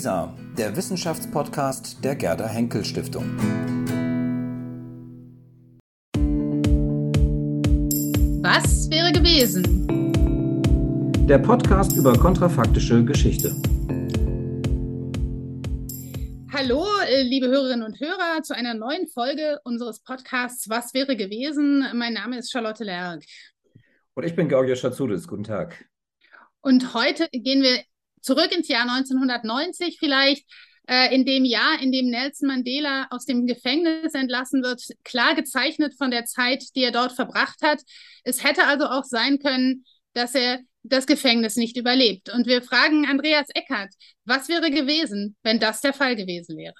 WISA, der Wissenschaftspodcast der Gerda Henkel Stiftung. Was wäre gewesen? Der Podcast über kontrafaktische Geschichte. Hallo, äh, liebe Hörerinnen und Hörer, zu einer neuen Folge unseres Podcasts Was wäre gewesen? Mein Name ist Charlotte Lerck. Und ich bin Georgia Schatzudis. Guten Tag. Und heute gehen wir zurück ins Jahr 1990 vielleicht, äh, in dem Jahr, in dem Nelson Mandela aus dem Gefängnis entlassen wird, klar gezeichnet von der Zeit, die er dort verbracht hat. Es hätte also auch sein können, dass er das Gefängnis nicht überlebt. Und wir fragen Andreas Eckert, was wäre gewesen, wenn das der Fall gewesen wäre?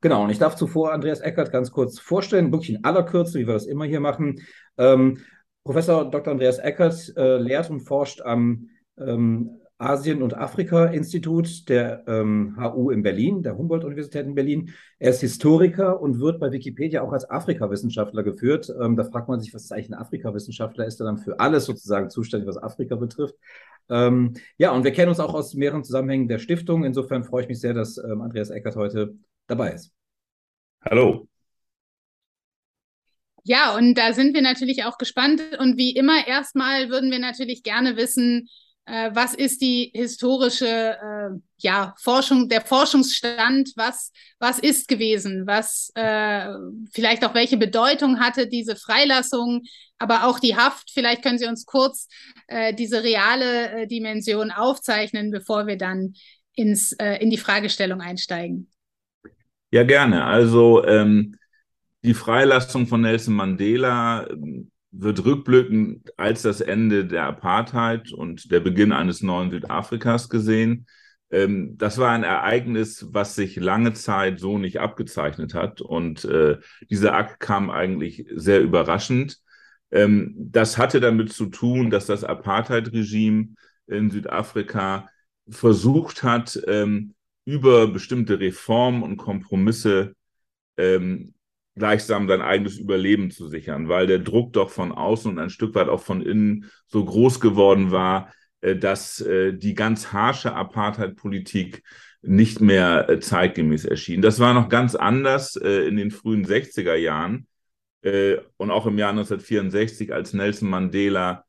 Genau, und ich darf zuvor Andreas Eckert ganz kurz vorstellen, wirklich in aller Kürze, wie wir das immer hier machen. Ähm, Professor Dr. Andreas Eckert äh, lehrt und forscht am ähm, Asien- und Afrika-Institut der ähm, HU in Berlin, der Humboldt-Universität in Berlin. Er ist Historiker und wird bei Wikipedia auch als Afrika-Wissenschaftler geführt. Ähm, da fragt man sich, was ist eigentlich ein Afrika-Wissenschaftler? Ist er dann für alles sozusagen zuständig, was Afrika betrifft? Ähm, ja, und wir kennen uns auch aus mehreren Zusammenhängen der Stiftung. Insofern freue ich mich sehr, dass ähm, Andreas Eckert heute dabei ist. Hallo. Ja, und da sind wir natürlich auch gespannt. Und wie immer, erstmal würden wir natürlich gerne wissen, äh, was ist die historische äh, ja, Forschung, der Forschungsstand, was, was ist gewesen, was äh, vielleicht auch welche Bedeutung hatte diese Freilassung, aber auch die Haft. Vielleicht können Sie uns kurz äh, diese reale äh, Dimension aufzeichnen, bevor wir dann ins, äh, in die Fragestellung einsteigen. Ja, gerne. Also ähm, die Freilassung von Nelson Mandela ähm, wird rückblickend als das Ende der Apartheid und der Beginn eines neuen Südafrikas gesehen. Ähm, das war ein Ereignis, was sich lange Zeit so nicht abgezeichnet hat. Und äh, dieser Akt kam eigentlich sehr überraschend. Ähm, das hatte damit zu tun, dass das Apartheid-Regime in Südafrika versucht hat, ähm, über bestimmte Reformen und Kompromisse ähm, gleichsam sein eigenes Überleben zu sichern, weil der Druck doch von außen und ein Stück weit auch von innen so groß geworden war, äh, dass äh, die ganz harsche Apartheid-Politik nicht mehr äh, zeitgemäß erschien. Das war noch ganz anders in den frühen 60er Jahren und auch im Jahr 1964, als Nelson Mandela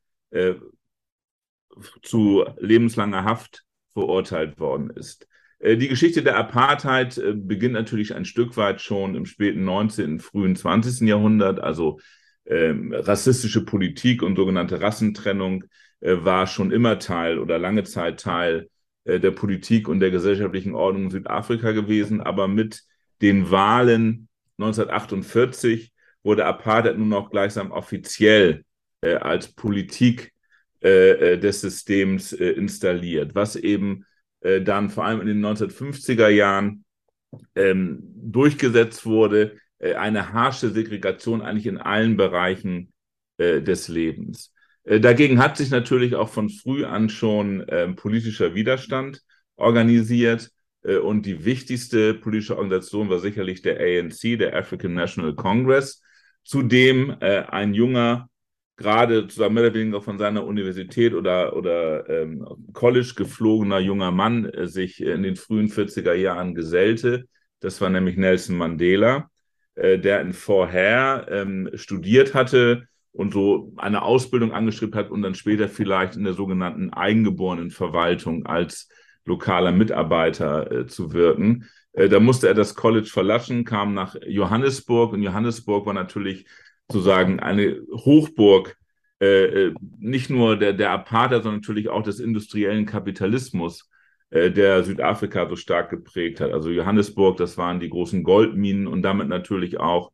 zu lebenslanger Haft verurteilt worden ist. Äh, die Geschichte der Apartheid äh, beginnt natürlich ein Stück weit schon im späten 19., frühen 20. Jahrhundert. Also ähm, rassistische Politik und sogenannte Rassentrennung äh, war schon immer Teil oder lange Zeit Teil äh, der Politik und der gesellschaftlichen Ordnung in Südafrika gewesen. Aber mit den Wahlen 1948 wurde Apartheid nun auch gleichsam offiziell äh, als Politik äh, des Systems installiert, was eben äh, dann vor allem in den 1950er Jahren ähm, durchgesetzt wurde, äh, eine harsche Segregation eigentlich in allen Bereichen äh, des Lebens. Äh, dagegen hat sich natürlich auch von früh an schon ähm, politischer Widerstand organisiert. Äh, und die wichtigste politische Organisation war sicherlich der ANC, der African National Congress, zu dem äh, ein junger gerade zusammen mehr oder weniger von seiner Universität oder, oder ähm, College geflogener junger Mann äh, sich in den frühen 40er Jahren gesellte. Das war nämlich Nelson Mandela, äh, der in Vorher ähm, studiert hatte und so eine Ausbildung angeschrieben hat und dann später vielleicht in der sogenannten eingeborenen Verwaltung als lokaler Mitarbeiter äh, zu wirken. Äh, da musste er das College verlassen, kam nach Johannesburg und Johannesburg war natürlich sozusagen eine Hochburg äh, äh, nicht nur der, der Apartheid, sondern natürlich auch des industriellen Kapitalismus, äh, der Südafrika so stark geprägt hat. Also Johannesburg, das waren die großen Goldminen und damit natürlich auch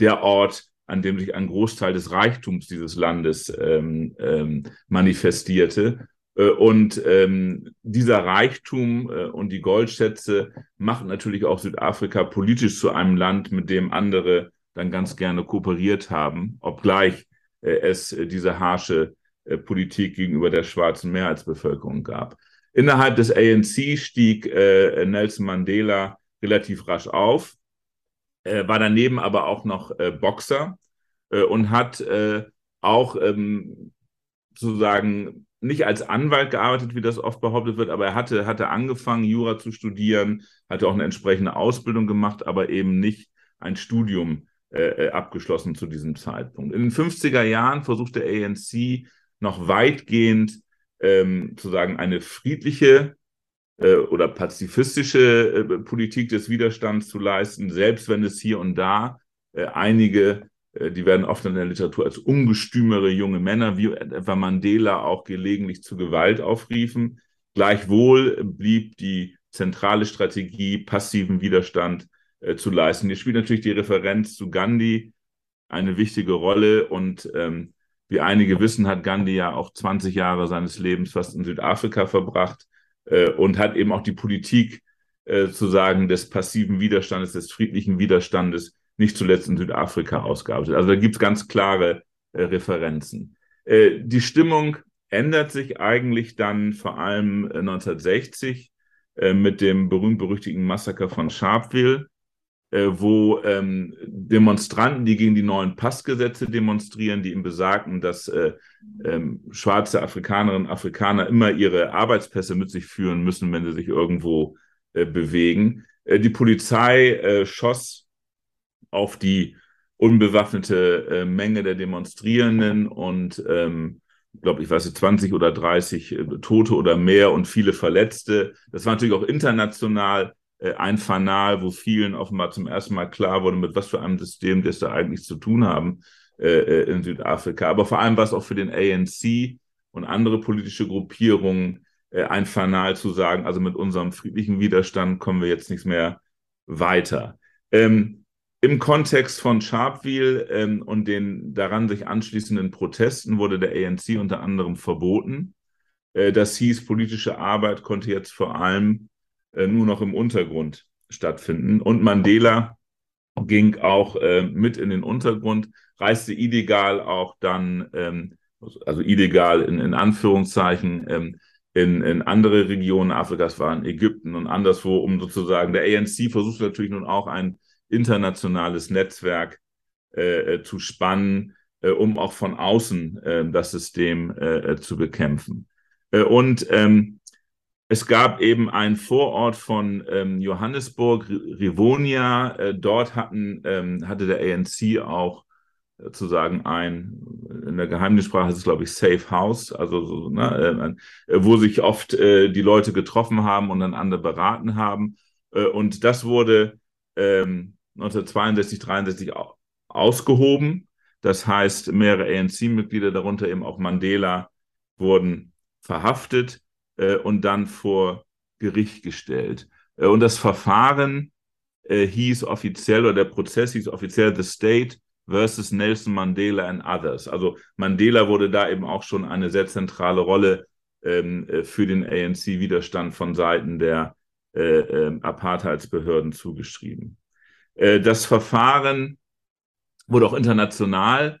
der Ort, an dem sich ein Großteil des Reichtums dieses Landes ähm, ähm, manifestierte. Äh, und ähm, dieser Reichtum äh, und die Goldschätze machen natürlich auch Südafrika politisch zu einem Land, mit dem andere dann ganz gerne kooperiert haben, obgleich äh, es äh, diese harsche äh, Politik gegenüber der schwarzen Mehrheitsbevölkerung gab. Innerhalb des ANC stieg Nelson Mandela relativ rasch auf, war daneben aber auch noch Boxer und hat auch ähm, sozusagen nicht als Anwalt gearbeitet, wie das oft behauptet wird, aber er hatte, hatte angefangen, Jura zu studieren, hatte auch eine entsprechende Ausbildung gemacht, aber eben nicht ein Studium äh, äh abgeschlossen zu diesem Zeitpunkt. In den 50er Jahren versucht der ANC noch weitgehend ähm, zu sagen, eine friedliche äh, oder pazifistische äh, Politik des Widerstands zu leisten, selbst wenn es hier und da äh, einige die werden oft in der Literatur als ungestümere junge Männer, wie etwa Mandela, auch gelegentlich zu Gewalt aufriefen. Gleichwohl blieb die zentrale Strategie, passiven Widerstand äh, zu leisten. Hier spielt natürlich die Referenz zu Gandhi eine wichtige Rolle und ähm, wie einige wissen, hat Gandhi ja auch 20 Jahre seines Lebens fast in Südafrika verbracht äh, und hat eben auch die Politik äh, zu sagen des passiven Widerstandes, des friedlichen Widerstandes nicht zuletzt in Südafrika ausgearbeitet. Also da gibt es ganz klare äh, Referenzen. Äh, die Stimmung ändert sich eigentlich dann vor allem 1960 äh, äh, mit dem berühmt-berüchtigten Massaker von Sharpeville, wo ähm, Demonstranten, die gegen die neuen Passgesetze demonstrieren, die ihm besagten, dass äh, ähm, schwarze Afrikanerinnen und Afrikaner immer ihre Arbeitspässe mit sich führen müssen, wenn sie sich irgendwo bewegen. die Polizei schoss auf die unbewaffnete äh, Menge der Demonstrierenden und ähm, glaube, ich weiß nicht, 20 oder 30 äh, Tote oder mehr und viele Verletzte. Das war natürlich auch international äh, ein Fanal, wo vielen offenbar zum ersten Mal klar wurde, mit was für einem System das da eigentlich zu tun haben äh, äh in Südafrika. Aber vor allem war es auch für den ANC und andere politische Gruppierungen äh, ein Fanal zu sagen, also mit unserem friedlichen Widerstand kommen wir jetzt nicht mehr weiter. Ähm, im Kontext von Sharpeville ähm, und den daran sich anschließenden Protesten wurde der ANC unter anderem verboten. Äh, das hieß, politische Arbeit konnte jetzt vor allem äh, nur noch im Untergrund stattfinden. Und Mandela ging auch äh, mit in den Untergrund, reiste illegal auch dann, ähm, also illegal in, in Anführungszeichen, ähm, in, in andere Regionen Afrikas, waren Ägypten und anderswo, um sozusagen, der ANC versucht natürlich nun auch ein internationales Netzwerk äh, äh, zu spannen, äh, um auch von außen äh, das System äh, äh, zu bekämpfen. und ähm, es gab eben einen Vorort von ähm, Johannesburg, Rivonia. dort hatten, ähm, hatte der ANC auch sozusagen ein, in der Geheimnissprache ist es, glaube ich, Safe House, also so, ne, wo sich oft die Leute getroffen haben und dann andere beraten haben. und das wurde ähm, 1962, 63 ausgehoben. Das heißt, mehrere ANC-Mitglieder, darunter eben auch Mandela, wurden verhaftet äh, und dann vor Gericht gestellt. Äh, und das Verfahren äh, hieß offiziell, oder der Prozess hieß offiziell The State versus Nelson Mandela and Others. Also Mandela wurde da eben auch schon eine sehr zentrale Rolle ähm, äh, für den ANC-Widerstand von Seiten der äh, äh, Apartheidsbehörden zugeschrieben. Äh, das Verfahren wurde auch international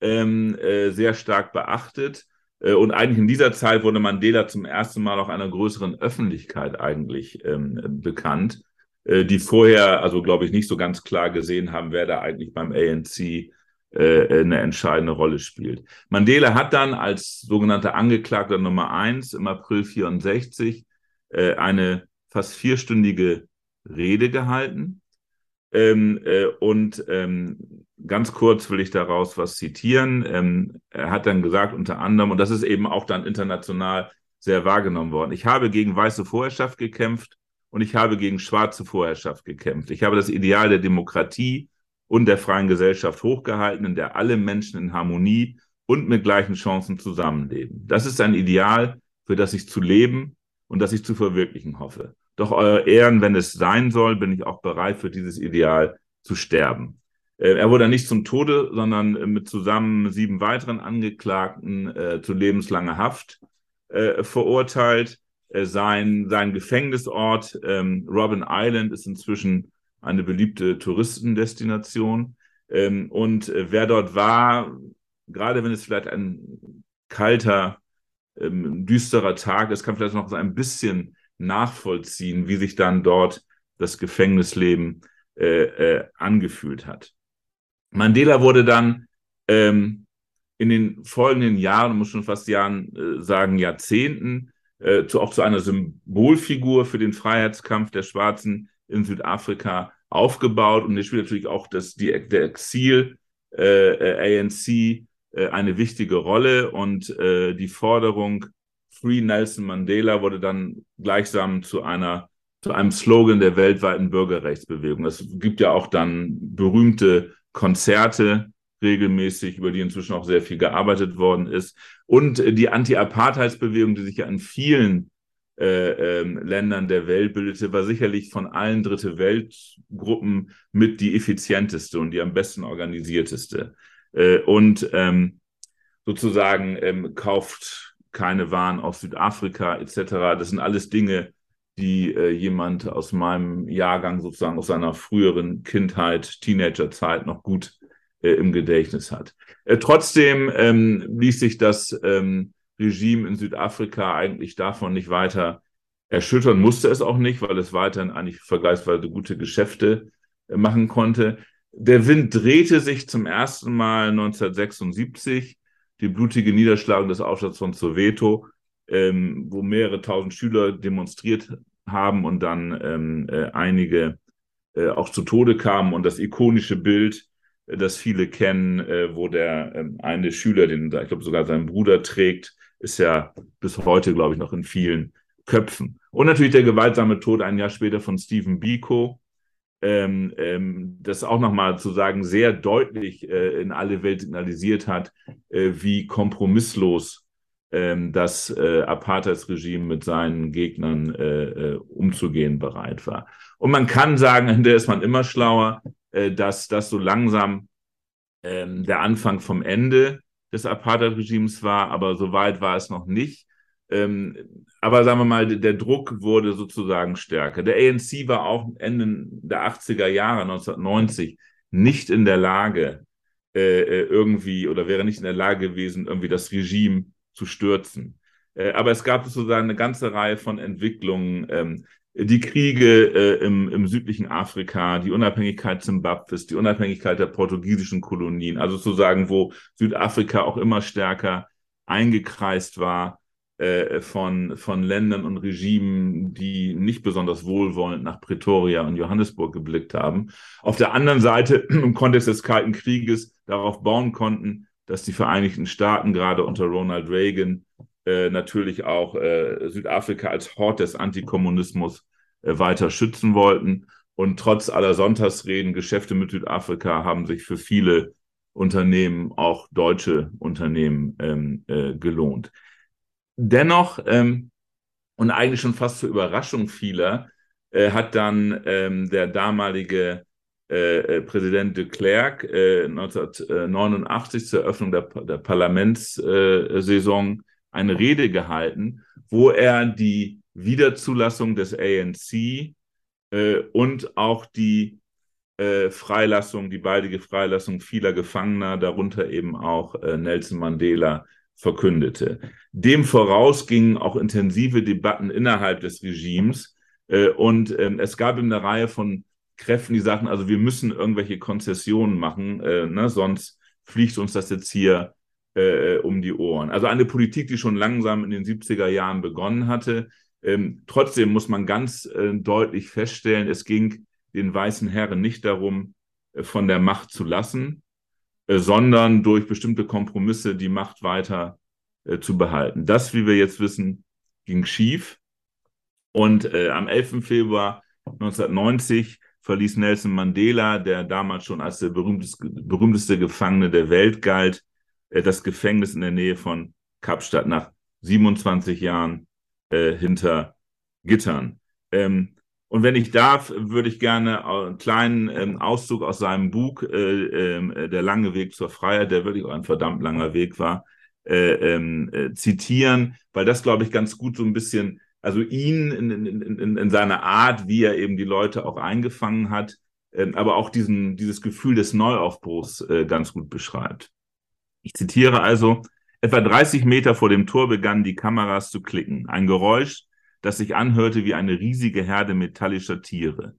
ähm, äh, sehr stark beachtet. Äh, und eigentlich in dieser Zeit wurde Mandela zum ersten Mal auch einer größeren Öffentlichkeit eigentlich ähm, bekannt, äh, die vorher, also glaube ich, nicht so ganz klar gesehen haben, wer da eigentlich beim ANC äh, eine entscheidende Rolle spielt. Mandela hat dann als sogenannter Angeklagter Nummer eins im April 64 äh, eine fast vierstündige Rede gehalten ähm, äh, und ähm, ganz kurz will ich daraus was zitieren. Ähm, er hat dann gesagt, unter anderem, und das ist eben auch dann international sehr wahrgenommen worden, ich habe gegen weiße Vorherrschaft gekämpft und ich habe gegen schwarze Vorherrschaft gekämpft. Ich habe das Ideal der Demokratie und der freien Gesellschaft hochgehalten, in der alle Menschen in Harmonie und mit gleichen Chancen zusammenleben. Das ist ein Ideal, für das ich zu leben und das ich zu verwirklichen hoffe. Doch euer Ehren, wenn es sein soll, bin ich auch bereit, für dieses Ideal zu sterben. Äh, er wurde nicht zum Tode, sondern mit zusammen sieben weiteren Angeklagten äh, zu lebenslanger Haft äh, verurteilt. Äh, sein, sein Gefängnisort ähm, Robin Island ist inzwischen eine beliebte Touristendestination. Ähm, und äh, wer dort war, gerade wenn es vielleicht ein kalter, ähm, düsterer Tag ist, kann vielleicht noch so ein bisschen nachvollziehen, wie sich dann dort das Gefängnisleben äh, äh, angefühlt hat. Mandela wurde dann ähm, in den folgenden Jahren, muss schon fast Jahren äh, sagen, Jahrzehnten, äh, zu, auch zu einer Symbolfigur für den Freiheitskampf der Schwarzen in Südafrika aufgebaut. Und hier spielt natürlich auch das, die, der Exil äh, ANC äh, eine wichtige Rolle und äh, die Forderung Free Nelson Mandela wurde dann gleichsam zu einer zu einem Slogan der weltweiten Bürgerrechtsbewegung. Es gibt ja auch dann berühmte Konzerte regelmäßig, über die inzwischen auch sehr viel gearbeitet worden ist. Und die Anti-Apartheidsbewegung, die sich ja in vielen äh, ähm, Ländern der Welt bildete, war sicherlich von allen Dritte Weltgruppen mit die effizienteste und die am besten organisierteste. Äh, und ähm, sozusagen ähm, kauft keine Waren aus Südafrika etc. Das sind alles Dinge, die äh, jemand aus meinem Jahrgang sozusagen aus seiner früheren Kindheit, Teenagerzeit noch gut äh, im Gedächtnis hat. Äh, trotzdem ähm, ließ sich das ähm, Regime in Südafrika eigentlich davon nicht weiter erschüttern, musste es auch nicht, weil es weiterhin eigentlich vergleichsweise gute Geschäfte äh, machen konnte. Der Wind drehte sich zum ersten Mal 1976, die blutige Niederschlagung des Aufstands von Soweto, ähm, wo mehrere tausend Schüler demonstriert haben und dann ähm, äh, einige äh, auch zu Tode kamen. Und das ikonische Bild, äh, das viele kennen, äh, wo der ähm, eine Schüler, den ich glaube sogar sein Bruder trägt, ist ja bis heute, glaube ich, noch in vielen Köpfen. Und natürlich der gewaltsame Tod ein Jahr später von Stephen Biko, ähm, ähm, das auch nochmal zu sagen sehr deutlich äh, in alle Welt signalisiert hat, äh, wie kompromisslos das äh, Apartheidsregime mit seinen Gegnern äh, äh, umzugehen bereit war. Und man kann sagen, hinterher ist man immer schlauer, äh, dass das so langsam ähm, der Anfang vom Ende des Apartheid-Regimes war, aber so weit war es noch nicht. Ähm, aber sagen wir mal, der Druck wurde sozusagen stärker. Der ANC war auch Ende der 80er Jahre, 1990, nicht in der Lage, äh, äh, irgendwie oder wäre nicht in der Lage gewesen, irgendwie das Regime zu stürzen. Äh, aber es gab sozusagen eine ganze Reihe von Entwicklungen. Ähm, die Kriege äh, im, im südlichen Afrika, die Unabhängigkeit Zimbabwes, die Unabhängigkeit der portugiesischen Kolonien, also sozusagen, wo Südafrika auch immer stärker eingekreist war äh, von, von Ländern und Regimen, die nicht besonders wohlwollend nach Pretoria und Johannesburg geblickt haben. Auf der anderen Seite im Kontext des Kalten Krieges darauf bauen konnten, dass die Vereinigten Staaten gerade unter Ronald Reagan äh, natürlich auch äh, Südafrika als Hort des Antikommunismus äh, weiter schützen wollten. Und trotz aller Sonntagsreden, Geschäfte mit Südafrika haben sich für viele Unternehmen, auch deutsche Unternehmen, ähm, äh, gelohnt. Dennoch, ähm, und eigentlich schon fast zur Überraschung vieler, äh, hat dann ähm, der damalige äh, äh Präsident de Klerk äh, 1989 zur Eröffnung der, der Parlamentssaison eine Rede gehalten, wo er die Wiederzulassung des ANC äh, und auch die äh, Freilassung, die baldige Freilassung vieler Gefangener, darunter eben auch äh, Nelson Mandela, verkündete. Dem voraus gingen auch intensive Debatten innerhalb des Regimes äh, und ähm, es gab eine Reihe von Kräften, die sagten, also wir müssen irgendwelche Konzessionen machen, äh, ne, sonst fliegt uns das jetzt hier äh, um die Ohren. Also eine Politik, die schon langsam in den 70er Jahren begonnen hatte. Ähm, trotzdem muss man ganz äh, deutlich feststellen, es ging den weißen Herren nicht darum, äh, von der Macht zu lassen, äh, sondern durch bestimmte Kompromisse die Macht weiter äh, zu behalten. Das, wie wir jetzt wissen, ging schief. Und äh, am 11. Februar 1990 verließ Nelson Mandela, der damals schon als der berühmteste, Gefangene der Welt galt, äh, das Gefängnis in der Nähe von Kapstadt nach 27 Jahren äh, hinter Gittern. Ähm, und wenn ich darf, würde ich gerne einen kleinen ähm, Auszug aus seinem Buch, äh, äh, Der lange Weg zur Freiheit, der wirklich auch ein verdammt langer Weg war, äh, ähm, äh, zitieren, weil das, glaube ich, ganz gut so ein bisschen, also ihn in, in, in, in seiner Art, wie er eben die Leute auch eingefangen hat, ähm, aber auch diesen, dieses Gefühl des Neuaufbruchs äh, ganz gut beschreibt. Ich zitiere also, etwa 30 Meter vor dem Tor begannen die Kameras zu klicken. Ein Geräusch, das sich anhörte wie eine riesige Herde metallischer Tiere.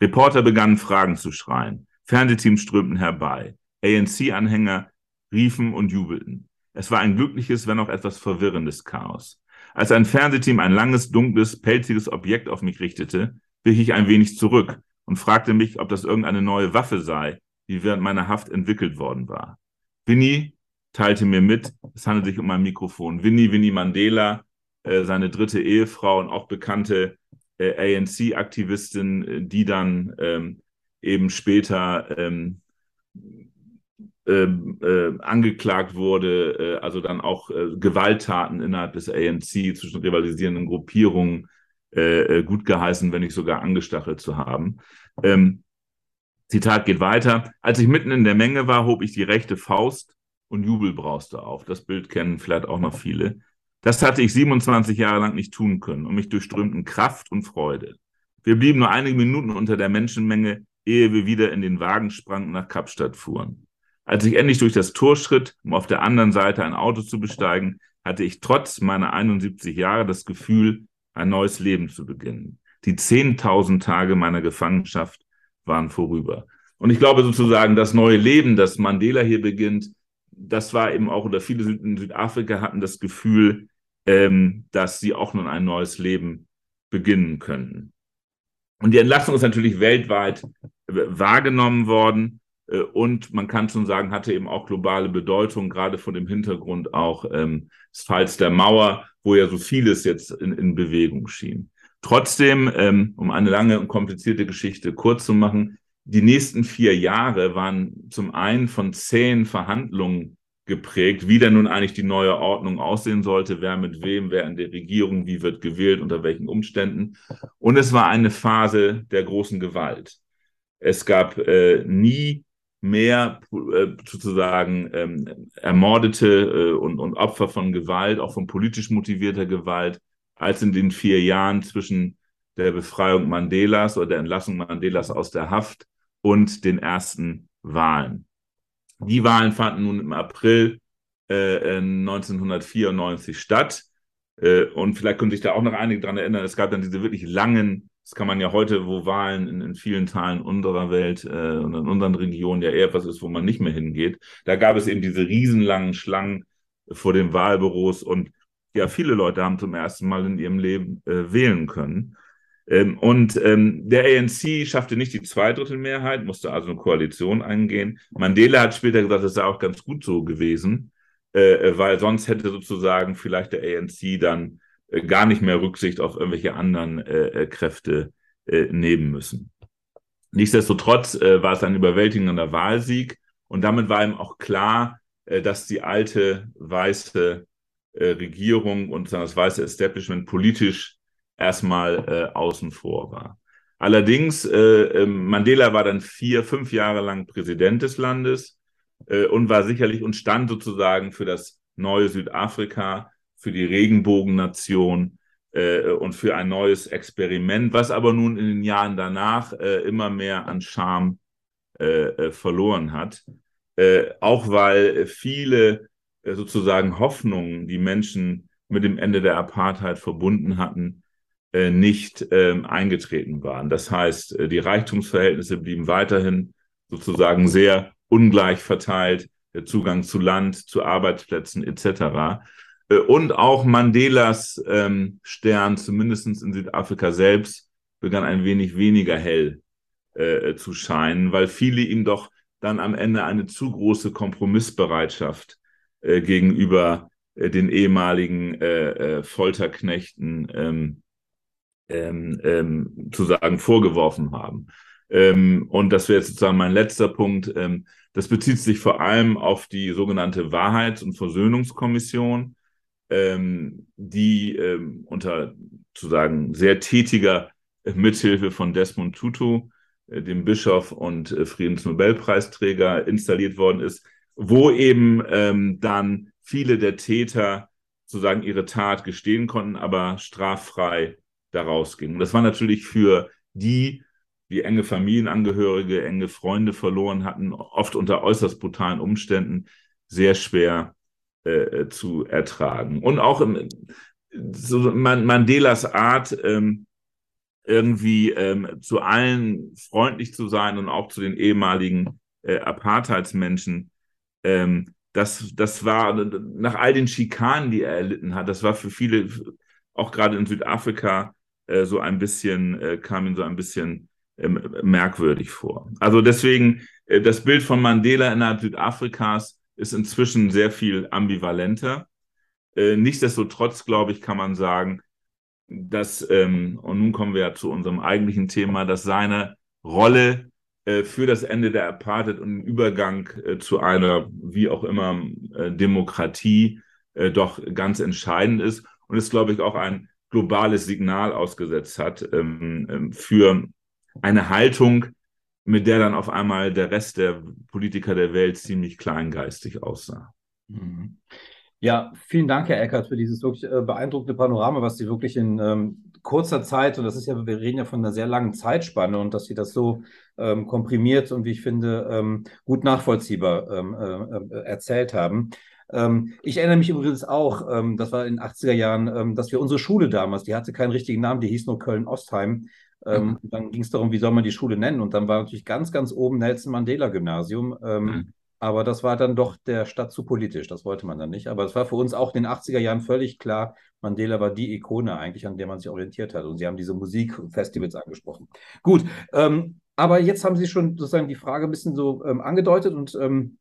Reporter begannen Fragen zu schreien. Fernsehteams strömten herbei. ANC-Anhänger riefen und jubelten. Es war ein glückliches, wenn auch etwas verwirrendes Chaos. Als ein Fernsehteam ein langes, dunkles, pelziges Objekt auf mich richtete, wich ich ein wenig zurück und fragte mich, ob das irgendeine neue Waffe sei, die während meiner Haft entwickelt worden war. Winnie teilte mir mit, es handelt sich um ein Mikrofon. Winnie, Winnie Mandela, äh, seine dritte Ehefrau und auch bekannte äh, ANC-Aktivistin, äh, die dann ähm, eben später ähm, ähm, äh, angeklagt wurde, äh, also dann auch äh, Gewalttaten innerhalb des ANC zwischen rivalisierenden Gruppierungen äh, äh, gut geheißen, wenn nicht sogar angestachelt zu haben. Ähm, Zitat geht weiter. Als ich mitten in der Menge war, hob ich die rechte Faust und Jubel brauste auf. Das Bild kennen vielleicht auch noch viele. Das hatte ich 27 Jahre lang nicht tun können und mich durchströmten Kraft und Freude. Wir blieben nur einige Minuten unter der Menschenmenge, ehe wir wieder in den Wagen sprangen und nach Kapstadt fuhren. Als ich endlich durch das Tor schritt, um auf der anderen Seite ein Auto zu besteigen, hatte ich trotz meiner 71 Jahre das Gefühl, ein neues Leben zu beginnen. Die 10.000 Tage meiner Gefangenschaft waren vorüber. Und ich glaube sozusagen, das neue Leben, das Mandela hier beginnt, das war eben auch, oder viele in Südafrika hatten das Gefühl, ähm, dass sie auch nun ein neues Leben beginnen könnten. Und die Entlassung ist natürlich weltweit wahrgenommen worden. Äh, und man kann schon sagen, hatte eben auch globale Bedeutung, gerade vor dem Hintergrund auch ähm, des Falls der Mauer, wo ja so vieles jetzt in, in Bewegung schien. Trotzdem, ähm, um eine lange und komplizierte Geschichte kurz zu machen, die nächsten vier Jahre waren zum einen von zehn Verhandlungen geprägt, wie denn nun eigentlich die neue Ordnung aussehen sollte, wer mit wem, wer in der Regierung, wie wird gewählt, unter welchen Umständen. Und es war eine Phase der großen Gewalt. Es gab äh, nie mehr äh, sozusagen ähm, Ermordete äh, und, und Opfer von Gewalt, auch von politisch motivierter Gewalt, als in den vier Jahren zwischen der Befreiung Mandelas oder der Entlassung Mandelas aus der Haft und den ersten Wahlen. Die Wahlen fanden nun im April äh, 1994 statt. Äh, und vielleicht können sich da auch noch einige daran erinnern, es gab dann diese wirklich langen das kann man ja heute, wo Wahlen in, in vielen Teilen unserer Welt äh, und in unseren Regionen ja eher etwas ist, wo man nicht mehr hingeht. Da gab es eben diese riesenlangen Schlangen vor den Wahlbüros und ja, viele Leute haben zum ersten Mal in ihrem Leben äh, wählen können. Ähm, und ähm, der ANC schaffte nicht die Zweidrittelmehrheit, musste also eine Koalition eingehen. Mandela hat später gesagt, das sei auch ganz gut so gewesen, äh, weil sonst hätte sozusagen vielleicht der ANC dann äh, gar nicht mehr Rücksicht auf irgendwelche anderen äh, äh, Kräfte äh, nehmen müssen. Nichtsdestotrotz äh, war es ein überwältigender Wahlsieg und damit war ihm auch klar, äh, dass die alte weiße Regierung und das weiße Establishment politisch erstmal außen vor war. Allerdings, ähm, Mandela war dann vier, fünf Jahre lang Präsident des Landes und war sicherlich und stand sozusagen für das neue Südafrika für die Regenbogennation äh, und für ein neues Experiment, was aber nun in den Jahren danach äh, immer mehr an Charme äh, äh verloren hat. Äh, auch weil viele äh, sozusagen Hoffnungen, die Menschen mit dem Ende der Apartheid verbunden hatten, nicht ähm, eingetreten waren. Das heißt, die Reichtumsverhältnisse blieben weiterhin sozusagen sehr ungleich verteilt, der Zugang zu Land, zu Arbeitsplätzen etc. Äh, und auch Mandelas ähm, Stern, zumindest in Südafrika selbst, begann ein wenig weniger hell äh, zu scheinen, weil viele ihm doch dann am Ende eine zu große Kompromissbereitschaft äh, gegenüber äh, den ehemaligen äh, äh, Folterknechten ähm, ähm, ähm, zu sagen vorgeworfen haben. Ähm, und das wäre jetzt sozusagen mein letzter Punkt. Ähm, das bezieht sich vor allem auf die sogenannte Wahrheits- und Versöhnungskommission, ähm, die ähm, unter zu sagen sehr tätiger Mithilfe von Desmond Tutu, äh, dem Bischof und äh, Friedensnobelpreisträger, installiert worden ist, wo eben ähm, dann viele der Täter sozusagen ihre Tat gestehen konnten, aber straffrei daraus gingen. Das war natürlich für die, die enge Familienangehörige, enge Freunde verloren hatten, oft unter äußerst brutalen Umständen, sehr schwer äh, zu ertragen. Und auch im, so Mandelas Art, ähm, irgendwie ähm, zu allen freundlich zu sein und auch zu den ehemaligen äh, Apartheidsmenschen, ähm, das, das war nach all den Schikanen, die er erlitten hat, das war für viele, auch gerade in Südafrika, äh, so ein bisschen, äh, kam ihm so ein bisschen äh, merkwürdig vor. Also deswegen, äh, das Bild von Mandela innerhalb Südafrikas ist inzwischen sehr viel ambivalenter. Äh, nichtsdestotrotz, glaube ich, kann man sagen, dass, ähm, und nun kommen wir ja zu unserem eigentlichen Thema, dass seine Rolle äh, für das Ende der Apartheid und den Übergang äh, zu einer, wie auch immer, äh, Demokratie äh, doch ganz entscheidend ist und es, glaube ich, auch ein globales Signal ausgesetzt hat ähm, ähm, für eine Haltung, mit der dann auf einmal der Rest der Politiker der Welt ziemlich kleingeistig aussah. Mhm. Ja, vielen Dank, Herr Eckert, für dieses wirklich äh, beeindruckende Panorama, was Sie wirklich in ähm, kurzer Zeit, und das ist ja, wir reden ja von einer sehr langen Zeitspanne, und dass Sie das so ähm, komprimiert und wie ich finde, ähm, gut nachvollziehbar ähm, äh, äh, erzählt haben. Ähm, ich erinnere mich übrigens auch, ähm, das war in den 80er Jahren, dass wir unsere Schule damals, die hatte keinen richtigen Namen, die hieß nur Köln-Ostheim. Mhm. Dann ging es darum, wie soll man die Schule nennen? Und dann war natürlich ganz, ganz oben Nelson Mandela Gymnasium. Mhm. Aber das war dann doch der Stadt zu politisch, das wollte man dann nicht. Aber es war für uns auch in den 80er Jahren völlig klar, Mandela war die Ikone eigentlich, an der man sich orientiert hat. Und Sie haben diese Musikfestivals angesprochen. Gut, ähm, aber jetzt haben Sie schon sozusagen die Frage ein bisschen so ähm, angedeutet und ähm,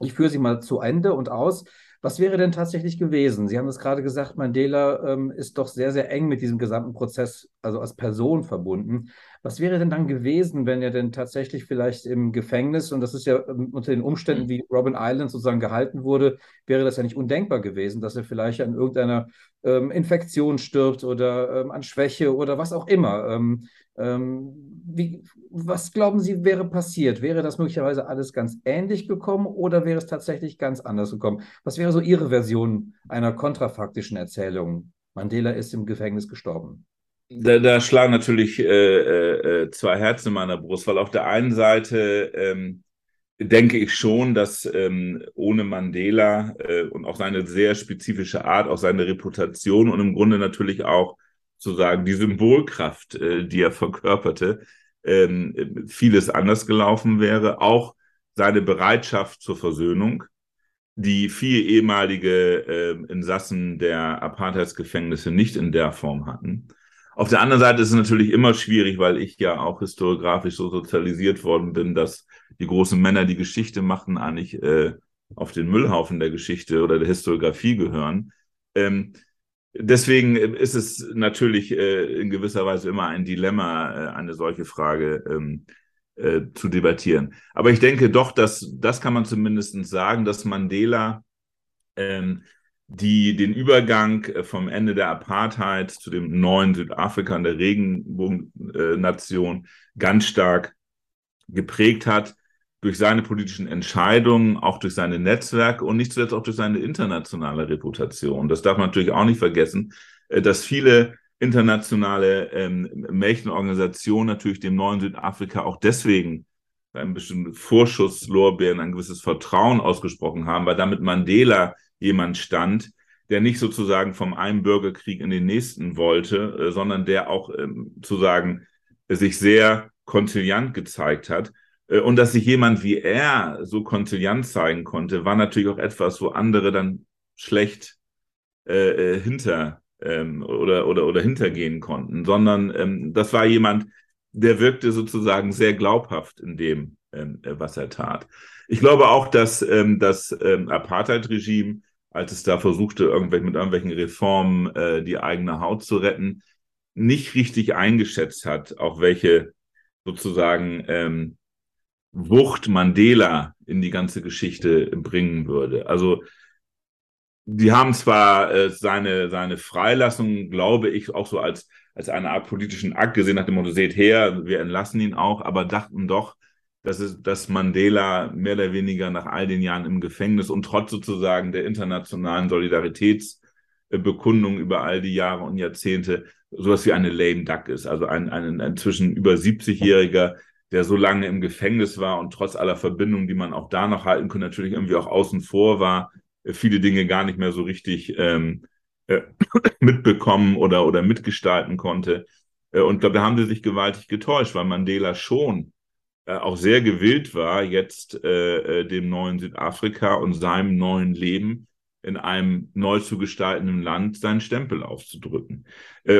ich führe sie mal zu Ende und aus. Was wäre denn tatsächlich gewesen? Sie haben es gerade gesagt, Mandela ähm, ist doch sehr, sehr eng mit diesem gesamten Prozess, also als Person verbunden. Was wäre denn dann gewesen, wenn er denn tatsächlich vielleicht im Gefängnis, und das ist ja ähm, unter den Umständen, wie Robin Island sozusagen gehalten wurde, wäre das ja nicht undenkbar gewesen, dass er vielleicht an irgendeiner ähm, Infektion stirbt oder ähm, an Schwäche oder was auch immer. Ähm, wie, was glauben Sie, wäre passiert? Wäre das möglicherweise alles ganz ähnlich gekommen oder wäre es tatsächlich ganz anders gekommen? Was wäre so Ihre Version einer kontrafaktischen Erzählung? Mandela ist im Gefängnis gestorben. Da, da schlagen natürlich äh, äh, äh zwei Herzen in meiner Brust, weil auf der einen Seite ähm, denke ich schon, dass ähm, ohne Mandela äh, und auch seine sehr spezifische Art, auch seine Reputation und im Grunde natürlich auch sozusagen die Symbolkraft, äh, die er verkörperte, ähm, vieles anders gelaufen wäre. Auch seine Bereitschaft zur Versöhnung, die vier ehemalige äh, Insassen der Apartheidsgefängnisse nicht in der Form hatten. Auf der anderen Seite ist es natürlich immer schwierig, weil ich ja auch historiografisch so sozialisiert worden bin, dass die großen Männer die Geschichte machen, eigentlich äh, auf den Müllhaufen der Geschichte oder der Historiografie gehören. Ähm, Deswegen ist es natürlich äh, in gewisser Weise immer ein Dilemma, äh, eine solche Frage ähm, äh, zu debattieren. Aber ich denke doch, dass das kann man zumindest sagen, dass Mandela ähm, die den Übergang äh, vom Ende der Apartheid zu dem neuen Südafrika und der Regenbogennation ganz stark geprägt hat durch seine politischen Entscheidungen, auch durch seine Netzwerke und nicht zuletzt auch durch seine internationale Reputation. Das darf man natürlich auch nicht vergessen, äh, dass viele internationale ähm, Märchenorganisationen natürlich dem neuen Südafrika auch deswegen einen bestimmten Vorschusslorbeeren, ein gewisses Vertrauen ausgesprochen haben, weil damit Mandela jemand stand, der nicht sozusagen vom einen Bürgerkrieg in den nächsten wollte, äh, sondern der auch ähm, zu sagen sich sehr konziliant gezeigt hat und dass sich jemand wie er so konziliant zeigen konnte, war natürlich auch etwas, wo andere dann schlecht äh, äh, hinter ähm, oder, oder, oder hintergehen konnten, sondern ähm, das war jemand, der wirkte sozusagen sehr glaubhaft in dem, ähm, äh, was er tat. Ich glaube auch, dass ähm, das ähm, Apartheid-Regime, als es da versuchte, irgendwelche, mit irgendwelchen Reformen äh, die eigene Haut zu retten, nicht richtig eingeschätzt hat, auch welche sozusagen ähm, Wucht Mandela in die ganze Geschichte bringen würde. Also die haben zwar äh, seine, seine Freilassung, glaube ich, auch so als, als eine Art politischen Akt gesehen, nach dem Motto, seht her, wir entlassen ihn auch, aber dachten doch, dass, es, dass Mandela mehr oder weniger nach all den Jahren im Gefängnis und trotz sozusagen der internationalen Solidaritätsbekundung über all die Jahre und Jahrzehnte sowas wie eine lame duck ist. Also ein, ein, ein inzwischen über 70-Jähriger, der so lange im Gefängnis war und trotz aller Verbindungen, die man auch da noch halten konnte, natürlich irgendwie auch außen vor war, äh, viele Dinge gar nicht mehr so richtig ähm, äh, mitbekommen oder, oder mitgestalten konnte. Äh, und ich glaube, da haben sie sich gewaltig getäuscht, weil Mandela schon äh, auch sehr gewillt war, jetzt äh, dem neuen Südafrika und seinem neuen Leben in einem neu zu gestaltenden Land seinen Stempel aufzudrücken.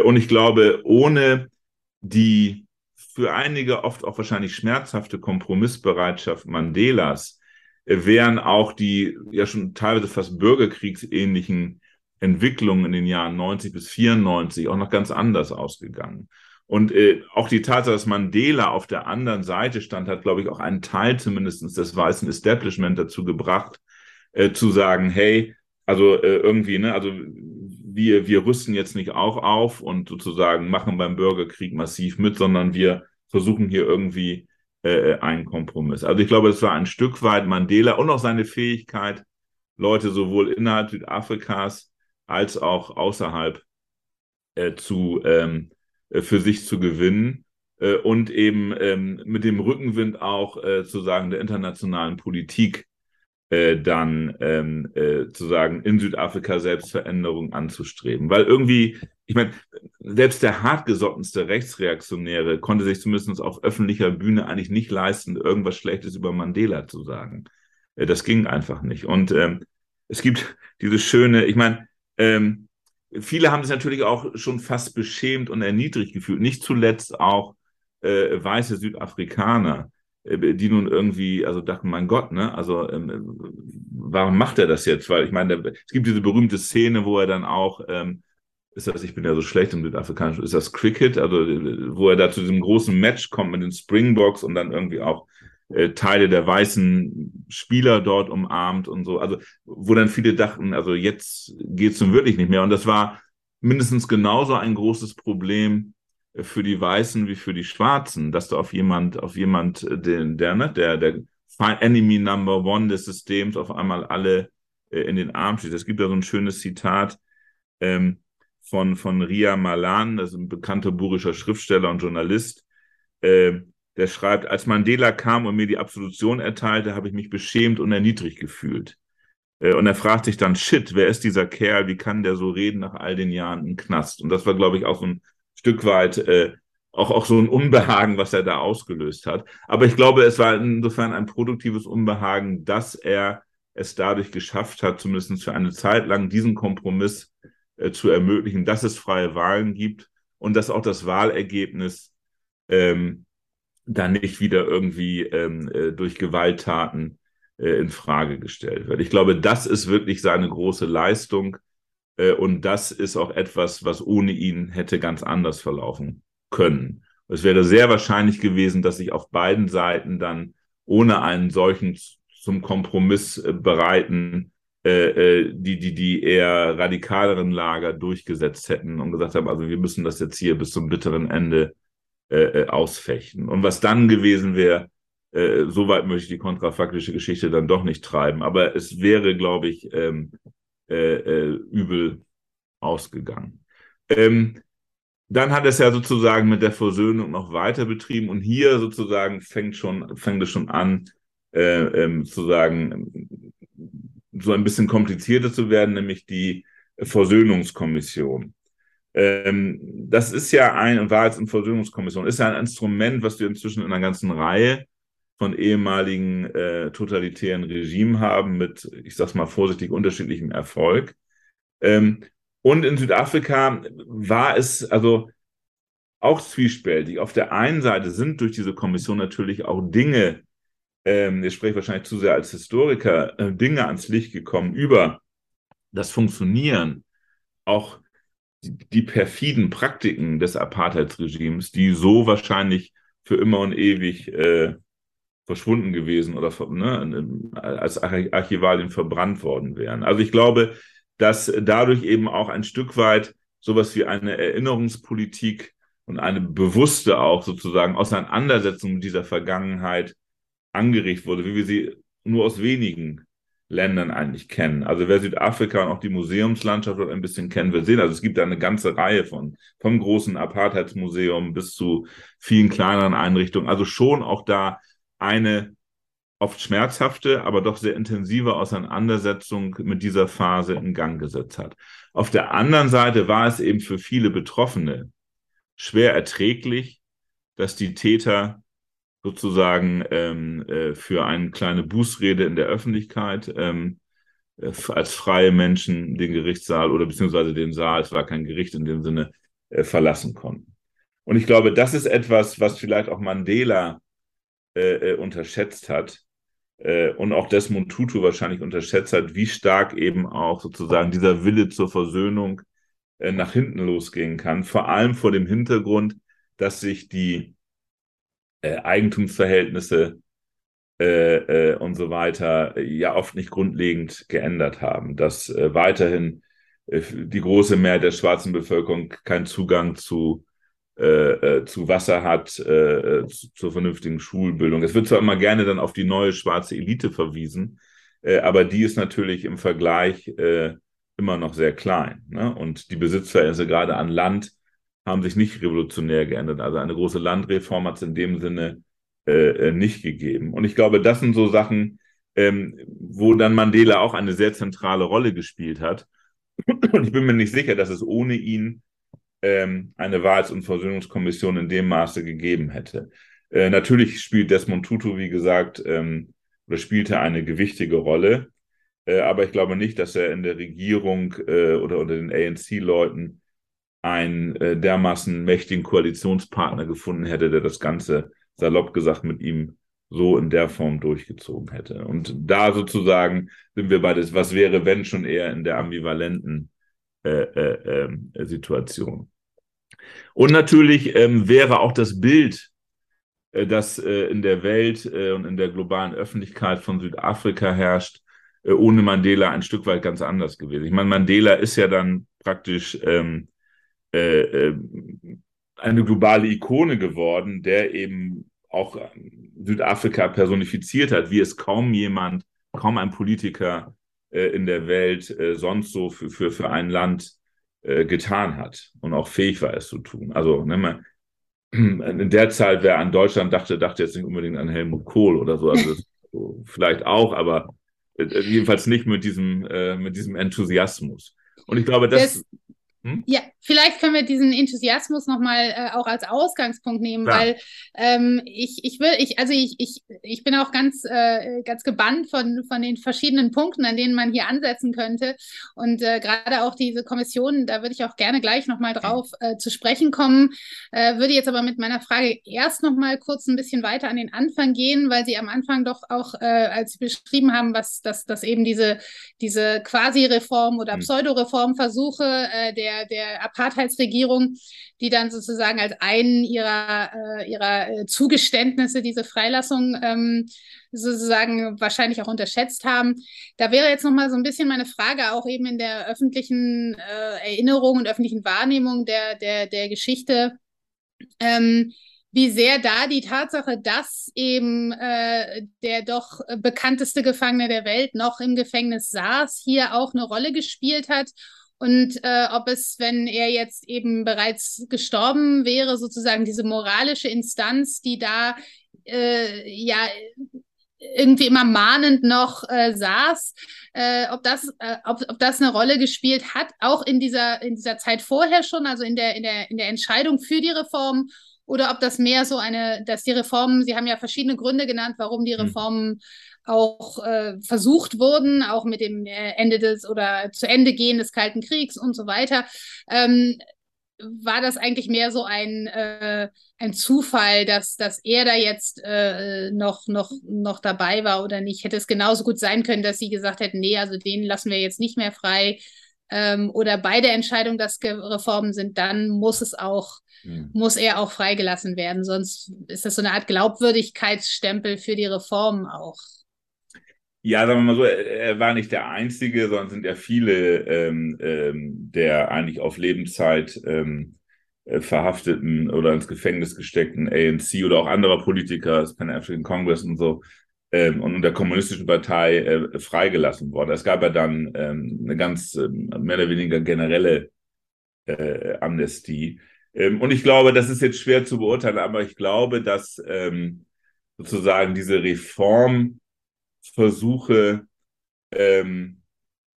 Und ich glaube, ohne die für einige oft auch wahrscheinlich schmerzhafte Kompromissbereitschaft Mandelas äh, wären auch die ja schon teilweise fast bürgerkriegsähnlichen Entwicklungen in den Jahren 90 bis 94 auch noch ganz anders ausgegangen. Und äh, auch die Tatsache, dass Mandela auf der anderen Seite stand, hat, glaube ich, auch einen Teil zumindest des weißen Establishment dazu gebracht, äh, zu sagen, hey, also äh, irgendwie, ne, also wir, wir rüsten jetzt nicht auch auf und sozusagen machen beim Bürgerkrieg massiv mit, sondern wir versuchen hier irgendwie äh, einen Kompromiss. Also ich glaube, es war ein Stück weit Mandela und auch seine Fähigkeit, Leute sowohl innerhalb Südafrikas als auch außerhalb äh, zu ähm, äh, für sich zu gewinnen äh, und eben ähm, mit dem Rückenwind auch äh, zu sagen der internationalen Politik äh, dann ähm, äh, zu sagen, in Südafrika Selbstveränderung anzustreben. Weil irgendwie, ich meine, selbst der hartgesottenste Rechtsreaktionäre konnte sich zumindest auf öffentlicher Bühne eigentlich nicht leisten, irgendwas Schlechtes über Mandela zu sagen. Äh, das ging einfach nicht. Und ähm, es gibt diese schöne, ich meine, ähm, viele haben sich natürlich auch schon fast beschämt und erniedrigt gefühlt. Nicht zuletzt auch äh, weiße Südafrikaner die nun irgendwie, also dachten, mein Gott, ne, also ähm, warum macht er das jetzt? Weil ich meine, es gibt diese berühmte Szene, wo er dann auch, ähm, ist das, ich bin ja so schlecht im Südafrikanischen, ist das Cricket, also wo er da zu diesem großen Match kommt mit den Springboks und dann irgendwie auch äh, Teile der weißen Spieler dort umarmt und so, also wo dann viele dachten, also jetzt geht's nun wirklich nicht mehr. Und das war mindestens genauso ein großes Problem für die Weißen wie für die Schwarzen, dass du auf jemand, auf jemand, äh, den, der, ne, der, der Enemy Number One des Systems auf einmal alle äh, in den Arm steht. Es gibt da so ein schönes Zitat ähm, von, von Ria Malan, das ist ein bekannter burischer Schriftsteller und Journalist, äh, der schreibt, als Mandela kam und mir die Absolution erteilte, habe ich mich beschämt und erniedrigt gefühlt. Äh, und er fragt sich dann, shit, wer ist dieser Kerl? Wie kann der so reden nach all den Jahren im Knast? Und das war, glaube ich, auch so ein Stück weit äh, auch, auch so ein Unbehagen, was er da ausgelöst hat. Aber ich glaube, es war insofern ein produktives Unbehagen, dass er es dadurch geschafft hat, zumindest für eine Zeit lang diesen Kompromiss äh, zu ermöglichen, dass es freie Wahlen gibt und dass auch das Wahlergebnis ähm, da nicht wieder irgendwie ähm, äh, durch Gewalttaten äh, in Frage gestellt wird. Ich glaube, das ist wirklich seine große Leistung, und das ist auch etwas, was ohne ihn hätte ganz anders verlaufen können. Es wäre sehr wahrscheinlich gewesen, dass sich auf beiden Seiten dann ohne einen solchen zum Kompromiss äh, bereiten, äh, die, die, die eher radikaleren Lager durchgesetzt hätten und gesagt haben, also wir müssen das jetzt hier bis zum bitteren Ende äh, ausfechten. Und was dann gewesen wäre, äh, soweit möchte ich die kontrafaktische Geschichte dann doch nicht treiben. Aber es wäre, glaube ich, ähm, äh, äh, übel ausgegangen. Ähm, dann hat es ja sozusagen mit der Versöhnung noch weiter betrieben und hier sozusagen fängt schon fängt es schon an, äh, ähm, sozusagen so ein bisschen komplizierter zu werden, nämlich die Versöhnungskommission. Ähm, das ist ja ein, war jetzt eine Versöhnungskommission, ist ja ein Instrument, was wir inzwischen in einer ganzen Reihe von ehemaligen äh, totalitären Regimen haben, mit, ich sag's mal vorsichtig, unterschiedlichem Erfolg. Ähm, und in Südafrika war es also auch zwiespältig. Auf der einen Seite sind durch diese Kommission natürlich auch Dinge, ähm, jetzt spreche ich wahrscheinlich zu sehr als Historiker, äh, Dinge ans Licht gekommen über das Funktionieren, auch die, die perfiden Praktiken des Apartheidsregimes, die so wahrscheinlich für immer und ewig äh, verschwunden gewesen oder ne, als Archivalien verbrannt worden wären. Also ich glaube, dass dadurch eben auch ein Stück weit sowas wie eine Erinnerungspolitik und eine bewusste auch sozusagen Auseinandersetzung mit dieser Vergangenheit angeregt wurde, wie wir sie nur aus wenigen Ländern eigentlich kennen. Also wer Südafrika und auch die Museumslandschaft ein bisschen kennen, wird sehen, also es gibt da eine ganze Reihe von, vom großen Apartheidsmuseum bis zu vielen kleineren Einrichtungen. Also schon auch da eine oft schmerzhafte, aber doch sehr intensive Auseinandersetzung mit dieser Phase in Gang gesetzt hat. Auf der anderen Seite war es eben für viele Betroffene schwer erträglich, dass die Täter sozusagen ähm, äh, für eine kleine Bußrede in der Öffentlichkeit ähm, äh, als freie Menschen den Gerichtssaal oder beziehungsweise den Saal, es war kein Gericht in dem Sinne, äh, verlassen konnten. Und ich glaube, das ist etwas, was vielleicht auch Mandela äh, äh unterschätzt hat äh, und auch Desmond Tutu wahrscheinlich unterschätzt hat, wie stark eben auch sozusagen dieser Wille zur Versöhnung äh, nach hinten losgehen kann. Vor allem vor dem Hintergrund, dass sich die Eigentumsverhältnisse äh, äh, und so weiter ja oft nicht grundlegend geändert haben, dass äh, weiterhin äh, die große Mehrheit der schwarzen Bevölkerung keinen Zugang zu, äh, äh, zu Wasser hat, zu, zur vernünftigen Schulbildung. Es wird zwar immer gerne dann auf die neue schwarze Elite verwiesen, aber die ist natürlich im Vergleich immer noch sehr klein. Ne? Und die Besitzverhältnisse gerade an Land haben sich nicht revolutionär geändert. Also eine große Landreform hat es in dem Sinne äh, äh, nicht gegeben. Und ich glaube, das sind so Sachen, ähm, wo dann Mandela auch eine sehr zentrale Rolle gespielt hat. Und ich bin mir nicht sicher, dass es ohne ihn ähm, eine Wahrheits- und Versöhnungskommission in dem Maße gegeben hätte. Äh, natürlich spielt Desmond Tutu, wie gesagt, ähm, oder spielte eine gewichtige Rolle. Äh, aber ich glaube nicht, dass er in der Regierung äh, oder unter den ANC-Leuten einen äh, dermaßen mächtigen Koalitionspartner gefunden hätte, der das Ganze salopp gesagt mit ihm so in der Form durchgezogen hätte. Und da sozusagen sind wir bei das, was wäre, wenn schon eher in der ambivalenten äh, äh, äh, Situation. Und natürlich ähm, wäre auch das Bild, äh, das äh, in der Welt äh, und in der globalen Öffentlichkeit von Südafrika herrscht, ohne Mandela ein Stück weit ganz anders gewesen. Ich meine, Mandela ist ja dann praktisch ähm, eine globale Ikone geworden, der eben auch ähm, Südafrika personifiziert hat, wie es kaum jemand, kaum ein Politiker äh, in der Welt äh, sonst so für, für, für ein Land äh, getan hat und auch fähig war, es zu tun. Also ne, man, in der Zeit, wer an Deutschland dachte, dachte jetzt nicht unbedingt an Helmut Kohl oder so. Also so, vielleicht auch, aber äh, jedenfalls nicht mit diesem, äh, mit diesem Enthusiasmus. Und ich glaube, das, das hm? Ja, vielleicht können wir diesen Enthusiasmus nochmal äh, auch als Ausgangspunkt nehmen, Klar. weil ähm, ich, ich will, ich, also ich, ich, ich bin auch ganz, äh, ganz gebannt von, von den verschiedenen Punkten, an denen man hier ansetzen könnte. Und äh, gerade auch diese Kommission, da würde ich auch gerne gleich nochmal drauf äh, zu sprechen kommen. Äh, würde jetzt aber mit meiner Frage erst nochmal kurz ein bisschen weiter an den Anfang gehen, weil Sie am Anfang doch auch, äh, als Sie beschrieben haben, was dass, dass eben diese, diese Quasi-Reform oder hm. Pseudo-Reformversuche äh, der der, der Apartheidsregierung, die dann sozusagen als einen ihrer, äh, ihrer äh, Zugeständnisse diese Freilassung ähm, sozusagen wahrscheinlich auch unterschätzt haben. Da wäre jetzt nochmal so ein bisschen meine Frage, auch eben in der öffentlichen äh, Erinnerung und öffentlichen Wahrnehmung der, der, der Geschichte. Ähm, wie sehr da die Tatsache, dass eben äh, der doch bekannteste Gefangene der Welt noch im Gefängnis saß, hier auch eine Rolle gespielt hat und äh, ob es, wenn er jetzt eben bereits gestorben wäre, sozusagen diese moralische Instanz, die da äh, ja irgendwie immer mahnend noch äh, saß, äh, ob das, äh, ob, ob das eine Rolle gespielt hat, auch in dieser in dieser Zeit vorher schon, also in der in der in der Entscheidung für die Reform, oder ob das mehr so eine, dass die Reformen, Sie haben ja verschiedene Gründe genannt, warum die hm. Reformen auch äh, versucht wurden, auch mit dem äh, Ende des oder zu Ende gehen des Kalten Kriegs und so weiter. Ähm, war das eigentlich mehr so ein, äh, ein Zufall, dass, dass er da jetzt äh, noch, noch, noch dabei war oder nicht? Hätte es genauso gut sein können, dass sie gesagt hätten, nee, also den lassen wir jetzt nicht mehr frei. Ähm, oder bei der Entscheidung, dass Reformen sind, dann muss es auch, mhm. muss er auch freigelassen werden. Sonst ist das so eine Art Glaubwürdigkeitsstempel für die Reformen auch. Ja, sagen wir mal so, er war nicht der Einzige, sondern sind ja viele ähm, ähm, der eigentlich auf Lebenszeit ähm, äh, verhafteten oder ins Gefängnis gesteckten ANC oder auch anderer Politiker, das Pan-African Congress und so, ähm, und der kommunistischen Partei äh, freigelassen worden. Es gab ja dann ähm, eine ganz äh, mehr oder weniger generelle äh, Amnestie. Ähm, und ich glaube, das ist jetzt schwer zu beurteilen, aber ich glaube, dass ähm, sozusagen diese Reform Versuche ähm,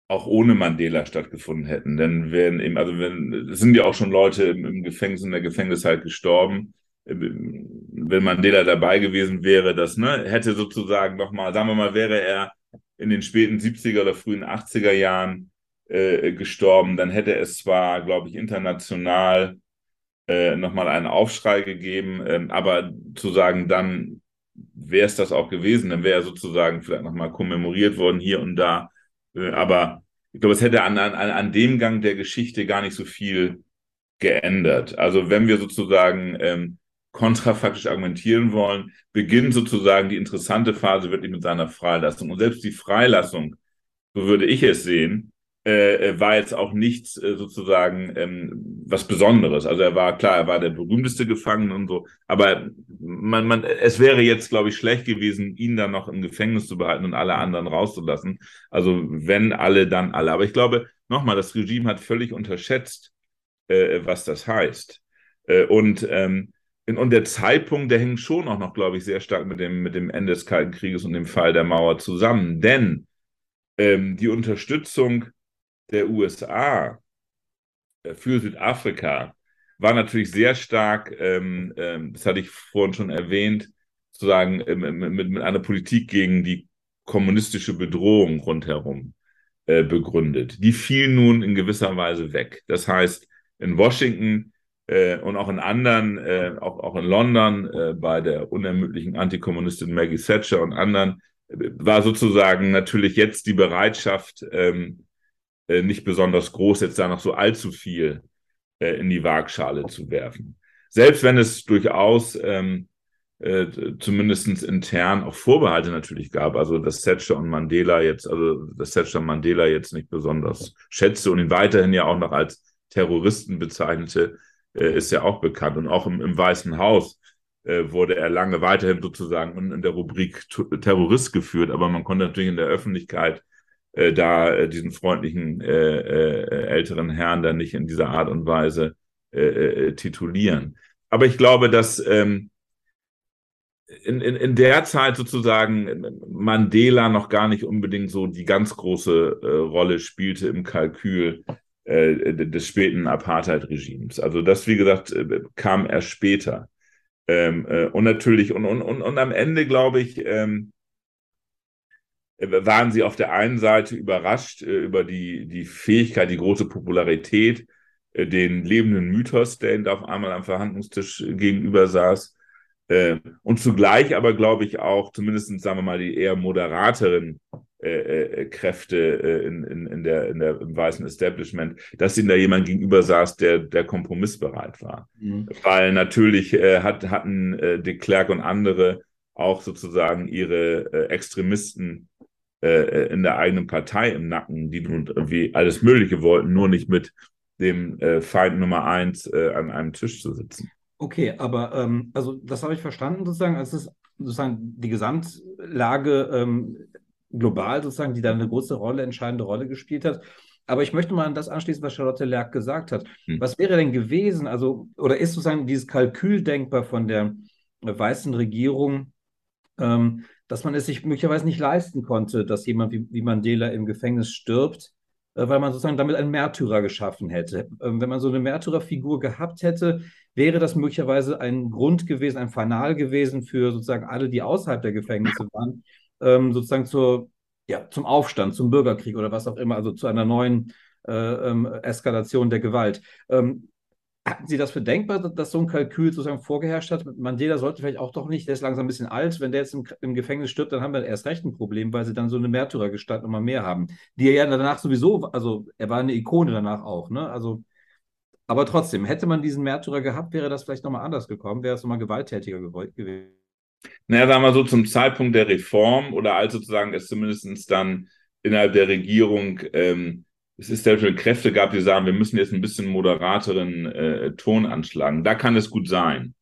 auch ohne Mandela stattgefunden hätten. Denn wenn eben, also wenn, sind ja auch schon Leute im, im Gefängnis, in der Gefängniszeit gestorben. wenn Mandela dabei gewesen wäre, das ne, hätte sozusagen nochmal, sagen wir mal, wäre er in den späten 70er oder frühen 80er Jahren äh, gestorben, dann hätte es zwar, glaube ich, international äh, nochmal einen Aufschrei gegeben, äh, aber zu sagen, dann wäre es das auch gewesen, dann wäre er sozusagen vielleicht nochmal kommemoriert worden hier und da. Äh, aber ich glaube, es hätte an, an, an dem Gang der Geschichte gar nicht so viel geändert. Also wenn wir sozusagen ähm, kontrafaktisch argumentieren wollen, beginnt sozusagen die interessante Phase wirklich mit seiner Freilassung. Und selbst die Freilassung, so würde ich es sehen, äh, äh, war jetzt auch nichts äh, sozusagen ähm, was Besonderes. Also er war klar, er war der berühmteste Gefangene und so, aber man, man, es wäre jetzt, glaube ich, schlecht gewesen, ihn dann noch im Gefängnis zu behalten und alle anderen rauszulassen. Also wenn alle, dann alle. Aber ich glaube, nochmal, das Regime hat völlig unterschätzt, äh, was das heißt. Äh, und ähm, und der Zeitpunkt, der hängt schon auch noch, glaube ich, sehr stark mit dem, mit dem Ende des Kalten Krieges und dem Fall der Mauer zusammen. Denn ähm, die Unterstützung der USA äh, für Südafrika war natürlich sehr stark, ähm, ähm, das hatte ich vorhin schon erwähnt, sozusagen ähm, mit, mit einer Politik gegen die kommunistische Bedrohung rundherum äh, begründet. Die fiel nun in gewisser Weise weg. Das heißt, in Washington äh, und auch in anderen, äh, auch, auch in London, äh, bei der unermüdlichen Antikommunistin Maggie Thatcher und anderen, äh, war sozusagen natürlich jetzt die Bereitschaft, ähm, äh, nicht besonders groß, jetzt da noch so allzu viel äh, in die Waagschale zu werfen. Selbst wenn es durchaus ähm, äh, zumindest intern auch Vorbehalte natürlich gab, also dass Thatcher und Mandela jetzt, also dass Thatcher Mandela jetzt nicht besonders schätzte und ihn weiterhin ja auch noch als Terroristen bezeichnete, äh, ist ja auch bekannt. Und auch im, im Weißen Haus äh, wurde er lange weiterhin sozusagen in, in der Rubrik Terrorist geführt, aber man konnte natürlich in der Öffentlichkeit äh, da äh, diesen freundlichen äh, äh, älteren Herrn dann nicht in dieser Art und Weise titulieren. Aber ich glaube, dass ähm, in, in, in der Zeit sozusagen Mandela noch gar nicht unbedingt so die ganz große äh, Rolle spielte im Kalkül äh, des späten Apartheid-Regimes. Also das, wie gesagt, äh, kam erst später. Ähm, äh, und natürlich, und, und, und, und am Ende, glaube ich, ähm, waren sie auf der einen Seite überrascht äh, über die, die Fähigkeit, die große Popularität, äh, den lebenden Mythos, der ihnen da auf einmal am Verhandlungstisch gegenüber saß. Äh, und zugleich aber, glaube ich, auch zumindest, sagen wir mal, die eher moderateren äh, äh, Kräfte äh, in, in, in, der, in der, im weißen Establishment, dass ihnen da jemand gegenüber saß, der, der kompromissbereit war. Mhm. Weil natürlich hat, hatten de Klerk und andere auch sozusagen ihre Extremisten äh, in der eigenen Partei im Nacken, die nun irgendwie alles Mögliche wollten, nur nicht mit dem äh, Feind Nummer eins äh, an einem Tisch zu sitzen. Okay, aber ähm, also das habe ich verstanden sozusagen. Es ist sozusagen die Gesamtlage ähm, global sozusagen, die da eine große Rolle, entscheidende Rolle gespielt hat. Aber ich möchte mal an das anschließen, was Charlotte Lerck gesagt hat. Hm. Was wäre denn gewesen, also, oder ist sozusagen dieses Kalkül denkbar von der weißen Regierung, ähm, dass man es sich möglicherweise nicht leisten konnte, dass jemand wie, wie Mandela im Gefängnis stirbt, äh, weil man sozusagen damit einen Märtyrer geschaffen hätte. Ähm, wenn man so eine Märtyrerfigur gehabt hätte, wäre das möglicherweise ein Grund gewesen, ein Fanal gewesen für sozusagen alle, die außerhalb der Gefängnisse waren, ähm, sozusagen zur, ja, zum Aufstand, zum Bürgerkrieg oder was auch immer, also zu einer neuen äh, ähm, Eskalation der Gewalt. Ähm, hatten Sie das für denkbar, dass so ein Kalkül sozusagen vorgeherrscht hat? Mandela sollte vielleicht auch doch nicht, der ist langsam ein bisschen alt. Wenn der jetzt im, im Gefängnis stirbt, dann haben wir erst recht ein Problem, weil sie dann so eine Märtyrergestalt nochmal mehr haben. Die er ja danach sowieso, also er war eine Ikone danach auch, ne? Also, aber trotzdem, hätte man diesen Märtyrer gehabt, wäre das vielleicht nochmal anders gekommen, wäre es nochmal gewalttätiger gewesen. Naja, sagen wir so, zum Zeitpunkt der Reform oder als sozusagen es zumindest dann innerhalb der Regierung ähm, es ist ja schon Kräfte gab, die sagen, wir müssen jetzt ein bisschen moderateren äh, Ton anschlagen. Da kann es gut sein.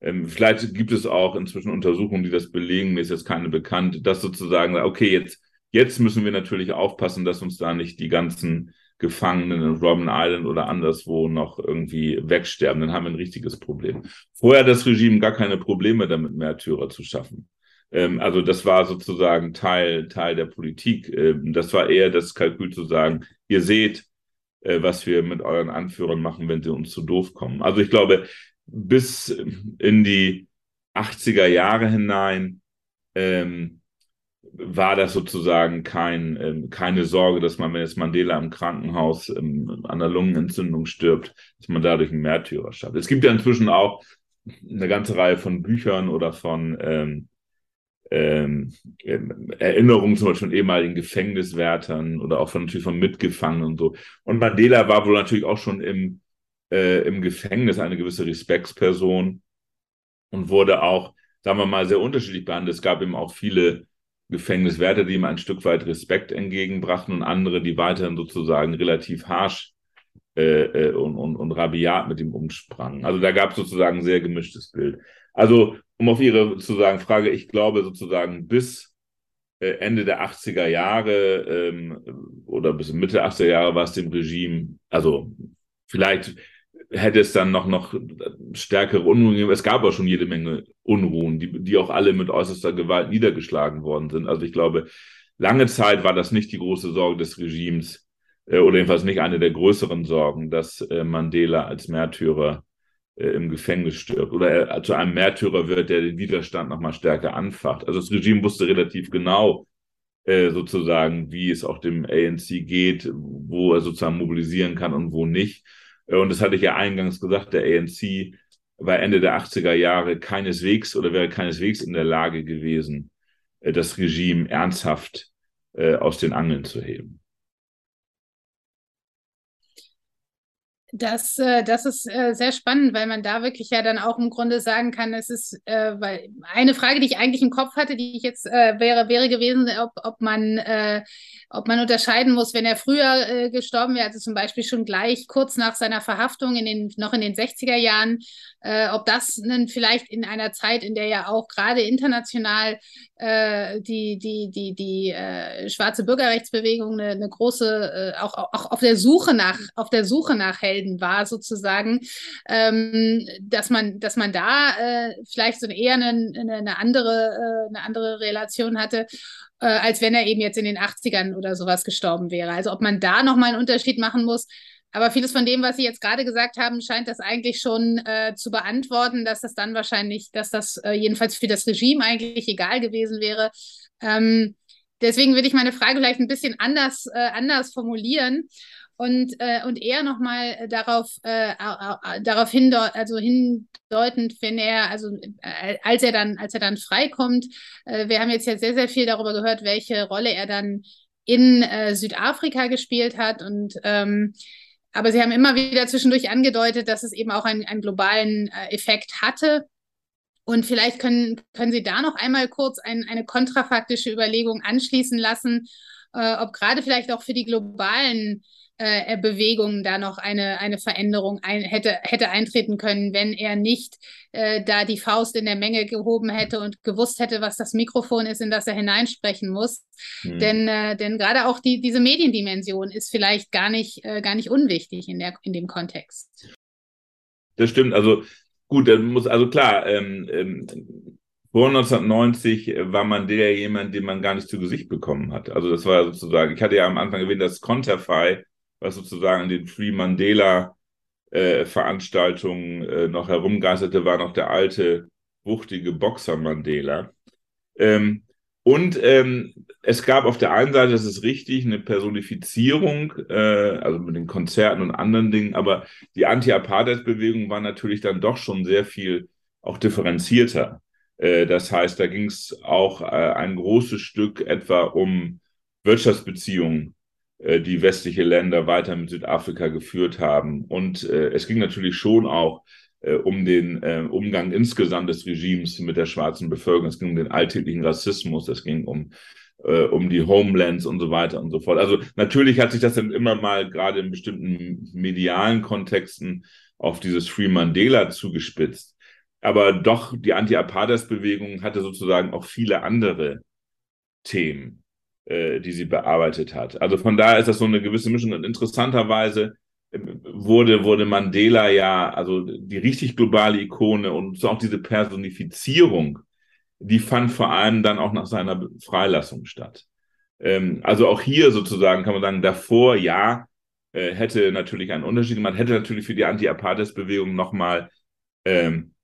Ähm, vielleicht gibt es auch inzwischen Untersuchungen, die das belegen, mir ist jetzt keine bekannt, dass sozusagen, okay, jetzt, jetzt müssen wir natürlich aufpassen, dass uns da nicht die ganzen Gefangenen in Robben Island oder anderswo noch irgendwie wegsterben. Dann haben wir ein richtiges Problem. Vorher hat das Regime gar keine Probleme damit, Märtyrer zu schaffen. Ähm, also das war sozusagen Teil, Teil der Politik. Ähm, das war eher das Kalkül zu sagen, ihr seht, äh, was wir mit euren Anführern machen, wenn sie uns zu doof kommen. Also ich glaube, bis in die 80er Jahre hinein ähm, war das sozusagen kein, ähm, keine Sorge, dass man, wenn jetzt Mandela im Krankenhaus ähm, an der Lungenentzündung stirbt, dass man dadurch einen Märtyrer schafft. Es gibt ja inzwischen auch eine ganze Reihe von Büchern oder von ähm, ähm, Erinnerungen zum Beispiel von ehemaligen Gefängniswärtern oder auch von, natürlich von Mitgefangenen und so. Und Mandela war wohl natürlich auch schon im, äh, im Gefängnis eine gewisse Respektsperson und wurde auch, sagen wir mal, sehr unterschiedlich behandelt. Es gab eben auch viele Gefängniswärter, die ihm ein Stück weit Respekt entgegenbrachten und andere, die weiterhin sozusagen relativ harsch äh, äh, und, und, und rabiat mit ihm umsprangen. Also da gab es sozusagen ein sehr gemischtes Bild. Also um auf Ihre sozusagen Frage, ich glaube sozusagen bis äh, Ende der 80er Jahre ähm, oder bis Mitte der 80er Jahre war es dem Regime, also vielleicht hätte es dann noch, noch stärkere Unruhen gegeben. Es gab auch schon jede Menge Unruhen, die, die auch alle mit äußerster Gewalt niedergeschlagen worden sind. Also ich glaube, lange Zeit war das nicht die große Sorge des Regimes äh, oder jedenfalls nicht eine der größeren Sorgen, dass äh, Mandela als Märtyrer im Gefängnis stirbt oder er zu einem Märtyrer wird, der den Widerstand nochmal stärker anfacht. Also das Regime wusste relativ genau, äh, sozusagen, wie es auch dem ANC geht, wo er sozusagen mobilisieren kann und wo nicht. Äh, und das hatte ich ja eingangs gesagt, der ANC war Ende der 80er Jahre keineswegs oder wäre keineswegs in der Lage gewesen, äh, das Regime ernsthaft aus den Angeln zu heben. Das, das ist sehr spannend, weil man da wirklich ja dann auch im Grunde sagen kann, es ist, weil eine Frage, die ich eigentlich im Kopf hatte, die ich jetzt wäre, wäre gewesen, ob, ob man ob man unterscheiden muss, wenn er früher äh, gestorben wäre, also zum Beispiel schon gleich kurz nach seiner Verhaftung in den, noch in den 60er Jahren, äh, ob das dann vielleicht in einer Zeit, in der ja auch gerade international äh, die, die, die, die äh, schwarze Bürgerrechtsbewegung eine, eine große, äh, auch, auch auf der Suche nach, auf der Suche nach Helden war, sozusagen, ähm, dass man, dass man da äh, vielleicht so eher eine, eine andere, eine andere Relation hatte äh, als wenn er eben jetzt in den 80ern oder sowas gestorben wäre. Also ob man da nochmal einen Unterschied machen muss. Aber vieles von dem, was Sie jetzt gerade gesagt haben, scheint das eigentlich schon äh, zu beantworten, dass das dann wahrscheinlich, dass das äh, jedenfalls für das Regime eigentlich egal gewesen wäre. Ähm, deswegen würde ich meine Frage vielleicht ein bisschen anders, äh, anders formulieren und, äh, und eher nochmal äh, darauf, äh, darauf hindeu also hindeutend, wenn er, also äh, als er dann, als er dann freikommt, äh, wir haben jetzt ja sehr, sehr viel darüber gehört, welche Rolle er dann in äh, Südafrika gespielt hat und ähm, aber Sie haben immer wieder zwischendurch angedeutet, dass es eben auch einen, einen globalen äh, Effekt hatte. Und vielleicht können, können Sie da noch einmal kurz ein, eine kontrafaktische Überlegung anschließen lassen, äh, ob gerade vielleicht auch für die globalen äh, Bewegung da noch eine, eine Veränderung ein, hätte, hätte eintreten können, wenn er nicht äh, da die Faust in der Menge gehoben hätte und gewusst hätte, was das Mikrofon ist, in das er hineinsprechen muss. Mhm. Denn, äh, denn gerade auch die, diese Mediendimension ist vielleicht gar nicht, äh, gar nicht unwichtig in, der, in dem Kontext. Das stimmt. Also gut, dann muss, also klar, ähm, ähm, vor 1990 war Mandela jemand, den man gar nicht zu Gesicht bekommen hat. Also das war sozusagen, ich hatte ja am Anfang erwähnt, das Konterfei was sozusagen in den Free Mandela äh, Veranstaltungen äh, noch herumgeisterte, war noch der alte, wuchtige Boxer Mandela. Ähm, und ähm, es gab auf der einen Seite, das ist richtig, eine Personifizierung, äh, also mit den Konzerten und anderen Dingen, aber die Anti-Apartheid-Bewegung war natürlich dann doch schon sehr viel auch differenzierter. Äh, das heißt, da ging es auch äh, ein großes Stück etwa um Wirtschaftsbeziehungen die westliche Länder weiter mit Südafrika geführt haben. Und äh, es ging natürlich schon auch äh, um den äh, Umgang insgesamt des Regimes mit der schwarzen Bevölkerung. Es ging um den alltäglichen Rassismus, es ging um äh, um die Homelands und so weiter und so fort. Also natürlich hat sich das dann immer mal gerade in bestimmten medialen Kontexten auf dieses Free Mandela zugespitzt. Aber doch, die Anti-Apartheid-Bewegung hatte sozusagen auch viele andere Themen. Äh, die sie bearbeitet hat. Also von daher ist das so eine gewisse Mischung. Und interessanterweise äh, wurde, wurde Mandela ja, also die richtig globale Ikone und so auch diese Personifizierung, die fand vor allem dann auch nach seiner Freilassung statt. Ähm, also auch hier sozusagen kann man sagen, davor ja, äh, hätte natürlich einen Unterschied gemacht, hätte natürlich für die Anti-Apartheid-Bewegung nochmal ähm,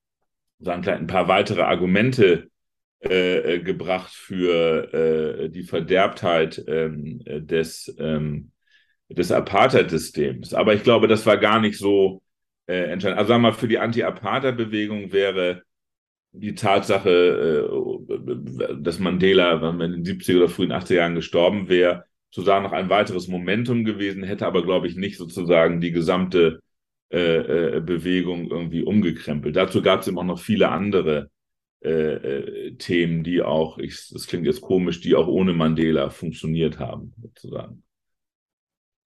ein paar weitere Argumente äh, äh, gebracht für äh, die Verderbtheit ähm, des, ähm, des Apartheid-Systems. Aber ich glaube, das war gar nicht so äh, entscheidend. Also sagen wir mal, für die Anti-Apartheid-Bewegung wäre die Tatsache, äh, dass Mandela, wenn man in den 70er oder frühen 80er Jahren gestorben wäre, sozusagen noch ein weiteres Momentum gewesen, hätte aber, glaube ich, nicht sozusagen die gesamte äh, Bewegung irgendwie umgekrempelt. Dazu gab es eben auch noch viele andere äh, äh, Themen, die auch, ich, das klingt jetzt komisch, die auch ohne Mandela funktioniert haben, sozusagen.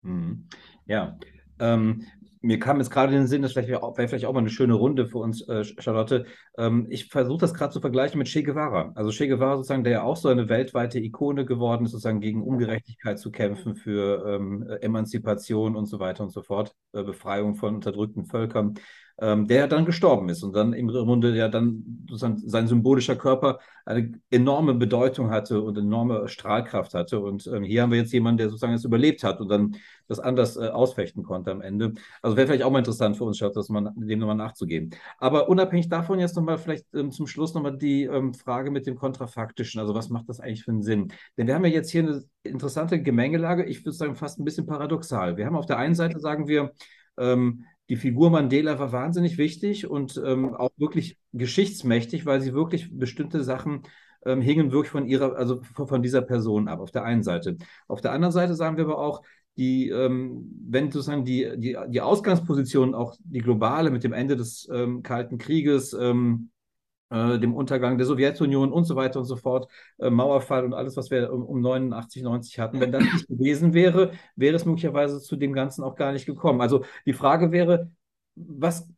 Mhm. Ja, ähm, mir kam jetzt gerade in den Sinn, das wäre vielleicht auch mal eine schöne Runde für uns, äh, Charlotte. Ähm, ich versuche das gerade zu vergleichen mit Che Guevara. Also Che Guevara sozusagen, der ja auch so eine weltweite Ikone geworden ist, sozusagen gegen Ungerechtigkeit zu kämpfen, für ähm, Emanzipation und so weiter und so fort, äh, Befreiung von unterdrückten Völkern ähm, der dann gestorben ist und dann im Grunde ja dann sozusagen sein symbolischer Körper eine enorme Bedeutung hatte und enorme Strahlkraft hatte. Und ähm, hier haben wir jetzt jemanden, der sozusagen es überlebt hat und dann das anders äh, ausfechten konnte am Ende. Also wäre vielleicht auch mal interessant für uns, das mal, dem nochmal nachzugehen. Aber unabhängig davon jetzt nochmal vielleicht ähm, zum Schluss nochmal die ähm, Frage mit dem Kontrafaktischen. Also was macht das eigentlich für einen Sinn? Denn wir haben ja jetzt hier eine interessante Gemengelage, ich würde sagen fast ein bisschen paradoxal. Wir haben auf der einen Seite, sagen wir, ähm, die Figur Mandela war wahnsinnig wichtig und ähm, auch wirklich geschichtsmächtig, weil sie wirklich bestimmte Sachen ähm, hingen wirklich von ihrer, also von dieser Person ab, auf der einen Seite. Auf der anderen Seite sagen wir aber auch, die, ähm, wenn sozusagen die, die, die Ausgangsposition, auch die globale mit dem Ende des ähm, Kalten Krieges, ähm, äh, dem Untergang der Sowjetunion und so weiter und so fort, äh, Mauerfall und alles, was wir um, um 89, 90 hatten. Wenn das nicht gewesen wäre, wäre es möglicherweise zu dem Ganzen auch gar nicht gekommen. Also die Frage wäre, was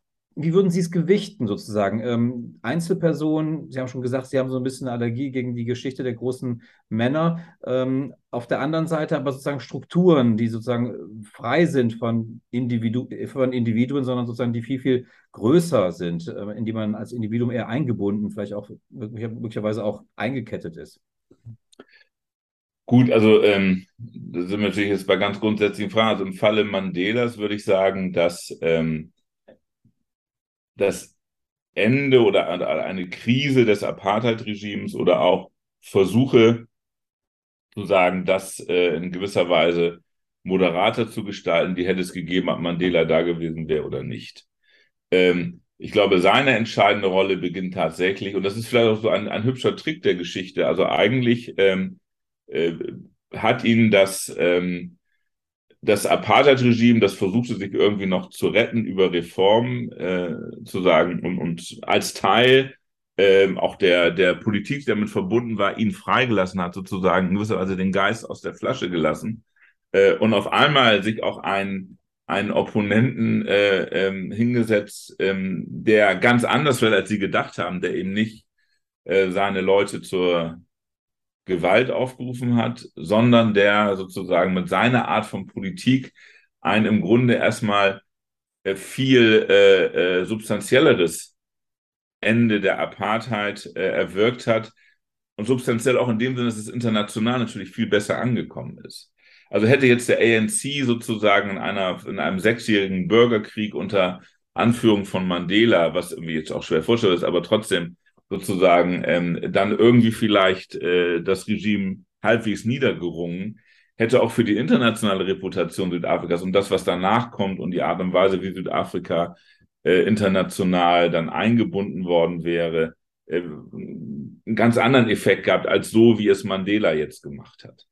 wie würden Sie es gewichten sozusagen? Ähm, Einzelpersonen, Sie haben schon gesagt, Sie haben so ein bisschen eine Allergie gegen die Geschichte der großen Männer. Ähm, auf der anderen Seite aber sozusagen Strukturen, die sozusagen frei sind von, Individu von Individuen, sondern sozusagen die viel, viel größer sind, äh, in die man als Individuum eher eingebunden, vielleicht auch möglicherweise auch eingekettet ist. Gut, also ähm, da sind wir natürlich jetzt bei ganz grundsätzlichen Fragen. Also im Falle Mandelas würde ich sagen, dass ähm, das Ende oder eine Krise des Apartheid-Regimes oder auch Versuche zu sagen, das äh, in gewisser Weise moderater zu gestalten, die hätte es gegeben, ob Mandela da gewesen wäre oder nicht. Ähm, ich glaube, seine entscheidende Rolle beginnt tatsächlich, und das ist vielleicht auch so ein, ein hübscher Trick der Geschichte. Also eigentlich ähm, äh, hat ihn das ähm, das Apartheid-Regime, das versuchte sich irgendwie noch zu retten über Reformen, äh, zu sagen, und, und als Teil äh, auch der, der Politik, die damit verbunden war, ihn freigelassen hat, sozusagen in gewisser den Geist aus der Flasche gelassen äh, und auf einmal sich auch ein einen Opponenten äh, ähm, hingesetzt, ähm, der ganz anders wird, als sie gedacht haben, der eben nicht äh, seine Leute zur Gewalt aufgerufen hat, sondern der sozusagen mit seiner Art von Politik ein im Grunde erstmal äh, viel äh, äh, substanzielleres Ende der Apartheid äh, erwirkt hat und substanziell auch in dem Sinne, dass es international natürlich viel besser angekommen ist. Also hätte jetzt der ANC sozusagen in, einer, in einem sechsjährigen Bürgerkrieg unter Anführung von Mandela, was irgendwie jetzt auch schwer vorstellbar ist, aber trotzdem sozusagen ähm, dann irgendwie vielleicht äh, das Regime halbwegs niedergerungen, hätte auch für die internationale Reputation Südafrikas und das, was danach kommt und die Art und Weise, wie Südafrika äh, international dann eingebunden worden wäre, äh, einen ganz anderen Effekt gehabt, als so, wie es Mandela jetzt gemacht hat.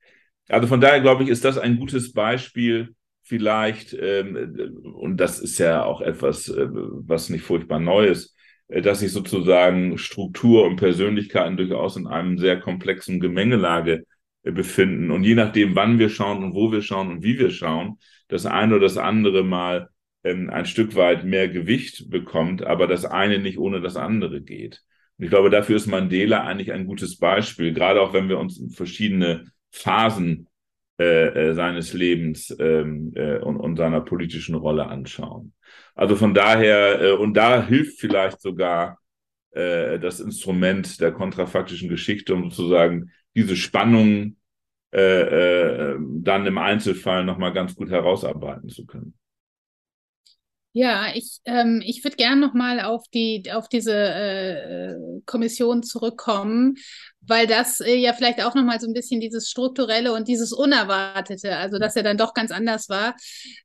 Also von daher glaube ich, ist das ein gutes Beispiel vielleicht, ähm, und das ist ja auch etwas, äh, was nicht furchtbar Neues, äh, dass sich sozusagen Struktur und Persönlichkeiten durchaus in einem sehr komplexen Gemengelage äh, befinden. Und je nachdem, wann wir schauen und wo wir schauen und wie wir schauen, das eine oder das andere mal ähm, ein Stück weit mehr Gewicht bekommt, aber das eine nicht ohne das andere geht. Und ich glaube, dafür ist Mandela eigentlich ein gutes Beispiel, gerade auch wenn wir uns verschiedene Phasen äh, äh, seines Lebens ähm, äh, und, und seiner politischen Rolle anschauen. Also von daher, äh, und da hilft vielleicht sogar äh, das Instrument der kontrafaktischen Geschichte, um sozusagen diese Spannung äh, äh, dann im Einzelfall nochmal ganz gut herausarbeiten zu können. Ja, ich, ähm, ich würde gerne nochmal auf, die, auf diese äh, Kommission zurückkommen, weil das äh, ja vielleicht auch nochmal so ein bisschen dieses Strukturelle und dieses Unerwartete, also dass er dann doch ganz anders war.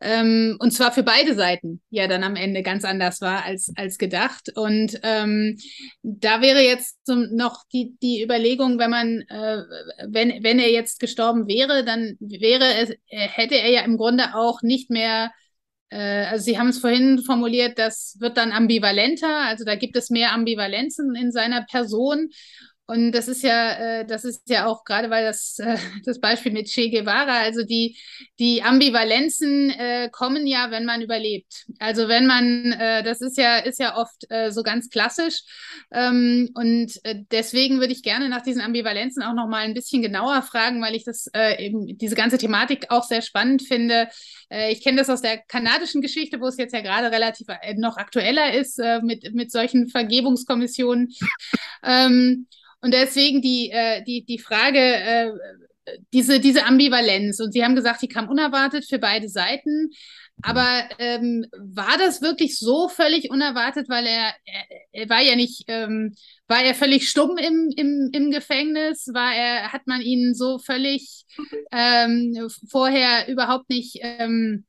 Ähm, und zwar für beide Seiten ja dann am Ende ganz anders war als, als gedacht. Und ähm, da wäre jetzt so noch die, die Überlegung, wenn man, äh, wenn, wenn er jetzt gestorben wäre, dann wäre es, äh, hätte er ja im Grunde auch nicht mehr also Sie haben es vorhin formuliert, das wird dann ambivalenter, also da gibt es mehr Ambivalenzen in seiner Person. Und das ist ja, äh, das ist ja auch gerade, weil das, äh, das Beispiel mit Che Guevara, also die, die Ambivalenzen äh, kommen ja, wenn man überlebt. Also wenn man, äh, das ist ja, ist ja oft äh, so ganz klassisch. Ähm, und äh, deswegen würde ich gerne nach diesen Ambivalenzen auch nochmal ein bisschen genauer fragen, weil ich das eben diese ganze Thematik auch sehr spannend finde. Ich kenne das aus der kanadischen Geschichte, wo es jetzt ja gerade relativ noch aktueller ist mit, mit solchen Vergebungskommissionen. Ähm, und deswegen die, äh, die, die Frage, äh, diese, diese Ambivalenz. Und Sie haben gesagt, die kam unerwartet für beide Seiten. Aber ähm, war das wirklich so völlig unerwartet, weil er, er, er war ja nicht, ähm, war er völlig stumm im, im, im Gefängnis? War er, hat man ihn so völlig ähm, vorher überhaupt nicht ähm,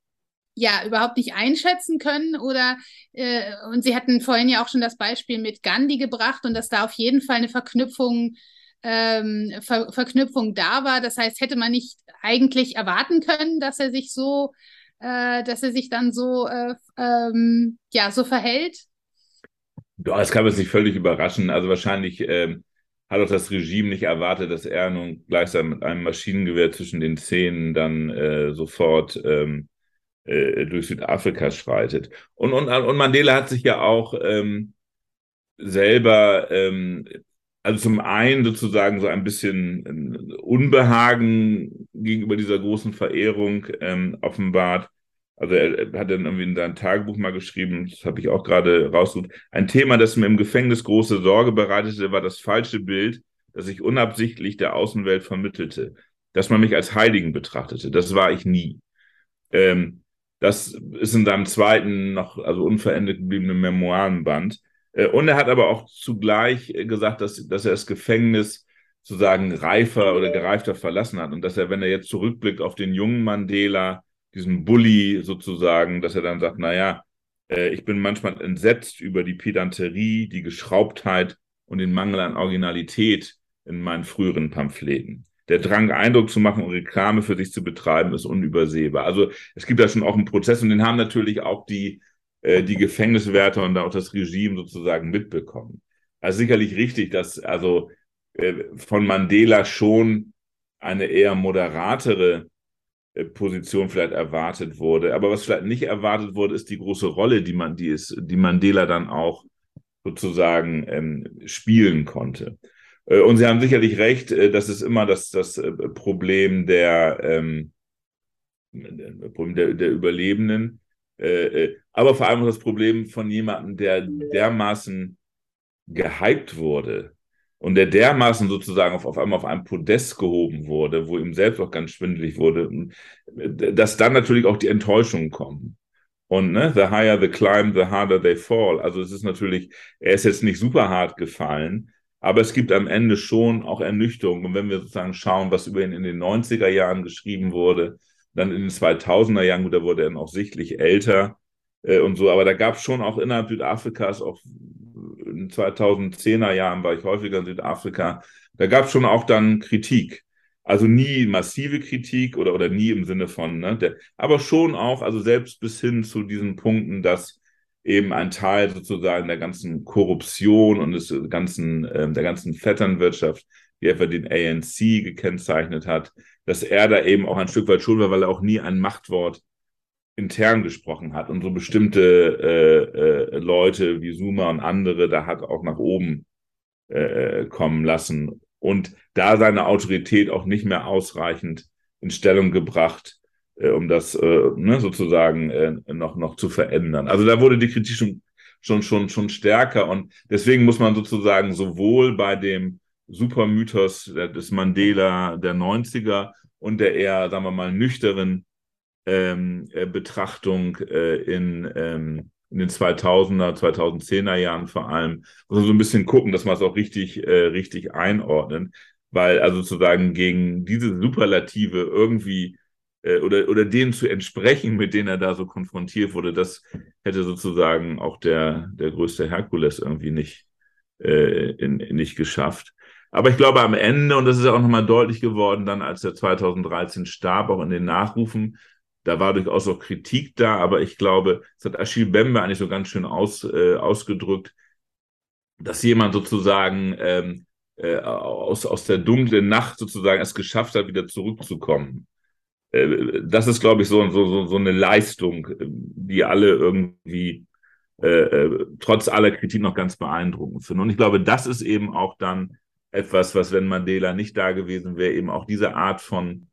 ja überhaupt nicht einschätzen können oder äh, und Sie hatten vorhin ja auch schon das Beispiel mit Gandhi gebracht und dass da auf jeden Fall eine Verknüpfung ähm, Ver Verknüpfung da war. Das heißt, hätte man nicht eigentlich erwarten können, dass er sich so, äh, dass er sich dann so äh, ähm, ja so verhält? Ja, das kann man sich völlig überraschen. Also wahrscheinlich ähm, hat auch das Regime nicht erwartet, dass er nun gleichsam mit einem Maschinengewehr zwischen den Zähnen dann äh, sofort ähm, äh, durch Südafrika schreitet. Und, und, und Mandela hat sich ja auch ähm, selber, ähm, also zum einen sozusagen so ein bisschen ähm, Unbehagen gegenüber dieser großen Verehrung ähm, offenbart. Also er, hat dann irgendwie in seinem Tagebuch mal geschrieben, das habe ich auch gerade rausgesucht, ein Thema, das mir im Gefängnis große Sorge bereitete, war das falsche Bild, das ich unabsichtlich der Außenwelt vermittelte, dass man mich als Heiligen betrachtete. Das war ich nie. Ähm, das ist in seinem zweiten, noch also unverendet gebliebenen Memoirenband. Äh, und er hat aber auch zugleich gesagt, dass, dass er das Gefängnis sozusagen reifer oder gereifter verlassen hat und dass er, wenn er jetzt zurückblickt auf den jungen Mandela, diesen Bully sozusagen, dass er dann sagt, naja, äh, ich bin manchmal entsetzt über die Pedanterie, die Geschraubtheit und den Mangel an Originalität in meinen früheren Pamphleten der Drang, Eindruck zu machen und Reklame für sich zu betreiben, ist unübersehbar. Also es gibt da schon auch einen Prozess und den haben natürlich auch die, äh, die Gefängniswärter und auch das Regime sozusagen mitbekommen. Also sicherlich richtig, dass also äh, von Mandela schon eine eher moderatere Position vielleicht erwartet wurde. Aber was vielleicht nicht erwartet wurde, ist die große Rolle, die man, die ist, die Mandela dann auch sozusagen ähm, spielen konnte. Äh, und Sie haben sicherlich recht, äh, das ist immer das, das äh, Problem der, ähm, der, der Überlebenden, aber vor allem das Problem von jemandem, der dermaßen gehypt wurde und der dermaßen sozusagen auf, auf einmal auf einem Podest gehoben wurde, wo ihm selbst auch ganz schwindelig wurde, dass dann natürlich auch die Enttäuschungen kommen. Und ne, the higher the climb, the harder they fall. Also es ist natürlich, er ist jetzt nicht super hart gefallen, aber es gibt am Ende schon auch Ernüchterung. Und wenn wir sozusagen schauen, was über ihn in den 90er Jahren geschrieben wurde, dann in den 2000er Jahren, gut, da wurde er dann auch sichtlich älter äh, und so. Aber da gab es schon auch innerhalb Südafrikas, auch in den 2010er Jahren war ich häufiger in Südafrika, da gab es schon auch dann Kritik. Also nie massive Kritik oder, oder nie im Sinne von, ne, der, aber schon auch, also selbst bis hin zu diesen Punkten, dass eben ein Teil sozusagen der ganzen Korruption und des ganzen, äh, der ganzen Vetternwirtschaft, wie etwa den ANC gekennzeichnet hat, dass er da eben auch ein Stück weit schuld war, weil er auch nie ein Machtwort intern gesprochen hat und so bestimmte äh, äh, Leute wie Zuma und andere da hat auch nach oben äh, kommen lassen und da seine Autorität auch nicht mehr ausreichend in Stellung gebracht, äh, um das äh, ne, sozusagen äh, noch, noch zu verändern. Also da wurde die Kritik schon, schon, schon, schon stärker und deswegen muss man sozusagen sowohl bei dem Supermythos des Mandela der 90er und der eher, sagen wir mal, nüchteren ähm, äh, Betrachtung äh, in, ähm, in den 2000er, 2010er Jahren vor allem. Muss man so ein bisschen gucken, dass man es auch richtig, äh, richtig einordnet, weil also sozusagen gegen diese Superlative irgendwie äh, oder, oder denen zu entsprechen, mit denen er da so konfrontiert wurde, das hätte sozusagen auch der, der größte Herkules irgendwie nicht, äh, in, nicht geschafft. Aber ich glaube am Ende, und das ist ja auch nochmal deutlich geworden, dann als er 2013 starb, auch in den Nachrufen, da war durchaus auch Kritik da, aber ich glaube, das hat Achille Bembe eigentlich so ganz schön aus, äh, ausgedrückt, dass jemand sozusagen ähm, äh, aus, aus der dunklen Nacht sozusagen es geschafft hat, wieder zurückzukommen. Äh, das ist, glaube ich, so, so, so eine Leistung, die alle irgendwie äh, äh, trotz aller Kritik noch ganz beeindruckend finden. Und ich glaube, das ist eben auch dann etwas, was, wenn Mandela nicht da gewesen wäre, eben auch diese Art von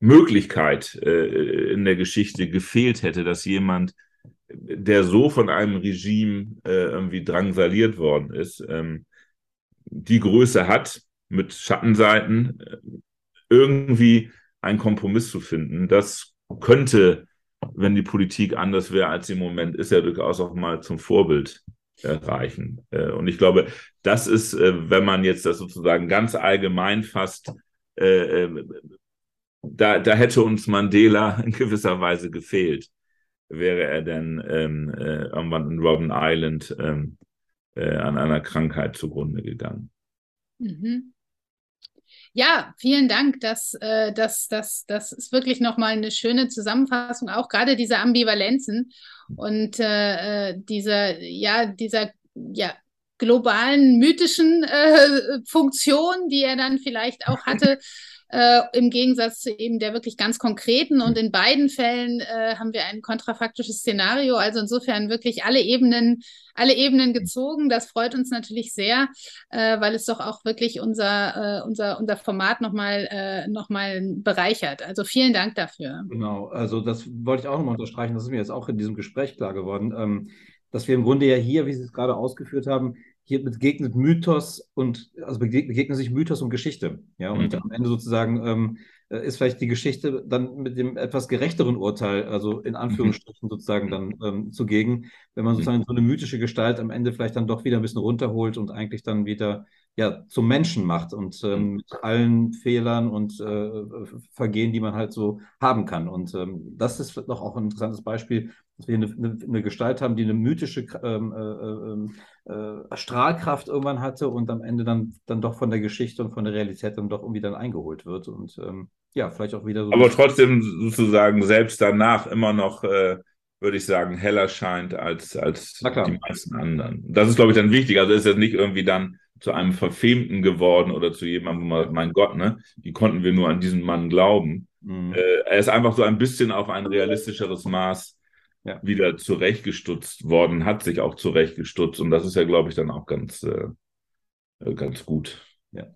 Möglichkeit äh, in der Geschichte gefehlt hätte, dass jemand, der so von einem Regime äh, irgendwie drangsaliert worden ist, ähm, die Größe hat, mit Schattenseiten äh, irgendwie einen Kompromiss zu finden. Das könnte, wenn die Politik anders wäre als im Moment, ist ja durchaus auch mal zum Vorbild erreichen. Äh, und ich glaube, das ist, äh, wenn man jetzt das sozusagen ganz allgemein fasst, da, da hätte uns Mandela in gewisser Weise gefehlt, wäre er denn ähm, äh, irgendwann in Robben Island ähm, äh, an einer Krankheit zugrunde gegangen. Mhm. Ja, vielen Dank. Das, äh, das, das, das ist wirklich nochmal eine schöne Zusammenfassung, auch gerade diese Ambivalenzen und äh, äh, dieser, ja, dieser ja, globalen mythischen äh, Funktion, die er dann vielleicht auch hatte. äh, im Gegensatz zu eben der wirklich ganz konkreten. Und in beiden Fällen äh, haben wir ein kontrafaktisches Szenario. Also insofern wirklich alle Ebenen, alle Ebenen gezogen. Das freut uns natürlich sehr, äh, weil es doch auch wirklich unser, äh, unser, unser Format nochmal äh, noch bereichert. Also vielen Dank dafür. Genau, also das wollte ich auch nochmal unterstreichen. Das ist mir jetzt auch in diesem Gespräch klar geworden. Ähm, dass wir im Grunde ja hier, wie Sie es gerade ausgeführt haben, hier begegnet Mythos und also begegnen sich Mythos und Geschichte. Ja, und mhm. am Ende sozusagen ähm, äh, ist vielleicht die Geschichte dann mit dem etwas gerechteren Urteil, also in Anführungsstrichen mhm. sozusagen dann ähm, zugegen, wenn man sozusagen so eine mythische Gestalt am Ende vielleicht dann doch wieder ein bisschen runterholt und eigentlich dann wieder ja zum Menschen macht und ähm, mhm. mit allen Fehlern und äh, Vergehen, die man halt so haben kann. Und ähm, das ist doch auch ein interessantes Beispiel, dass wir eine, eine, eine Gestalt haben, die eine mythische ähm, äh, ähm, äh, Strahlkraft irgendwann hatte und am Ende dann, dann doch von der Geschichte und von der Realität dann doch irgendwie dann eingeholt wird und ähm, ja, vielleicht auch wieder so. Aber trotzdem sozusagen selbst danach immer noch, äh, würde ich sagen, heller scheint als, als die meisten anderen. Das ist, glaube ich, dann wichtig. Also ist jetzt nicht irgendwie dann zu einem Verfemten geworden oder zu jemandem, mein Gott, ne, wie konnten wir nur an diesen Mann glauben? Mhm. Äh, er ist einfach so ein bisschen auf ein realistischeres Maß ja. wieder zurechtgestutzt worden, hat sich auch zurechtgestutzt und das ist ja, glaube ich, dann auch ganz, äh, äh, ganz gut. Ja.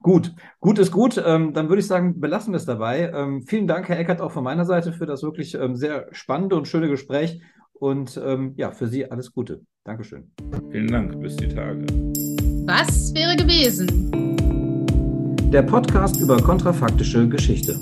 Gut, gut ist gut. Ähm, dann würde ich sagen, belassen wir es dabei. Ähm, vielen Dank, Herr Eckert, auch von meiner Seite für das wirklich ähm, sehr spannende und schöne Gespräch. Und ähm, ja, für Sie alles Gute. Dankeschön. Vielen Dank. Bis die Tage. Was wäre gewesen? Der Podcast über kontrafaktische Geschichte.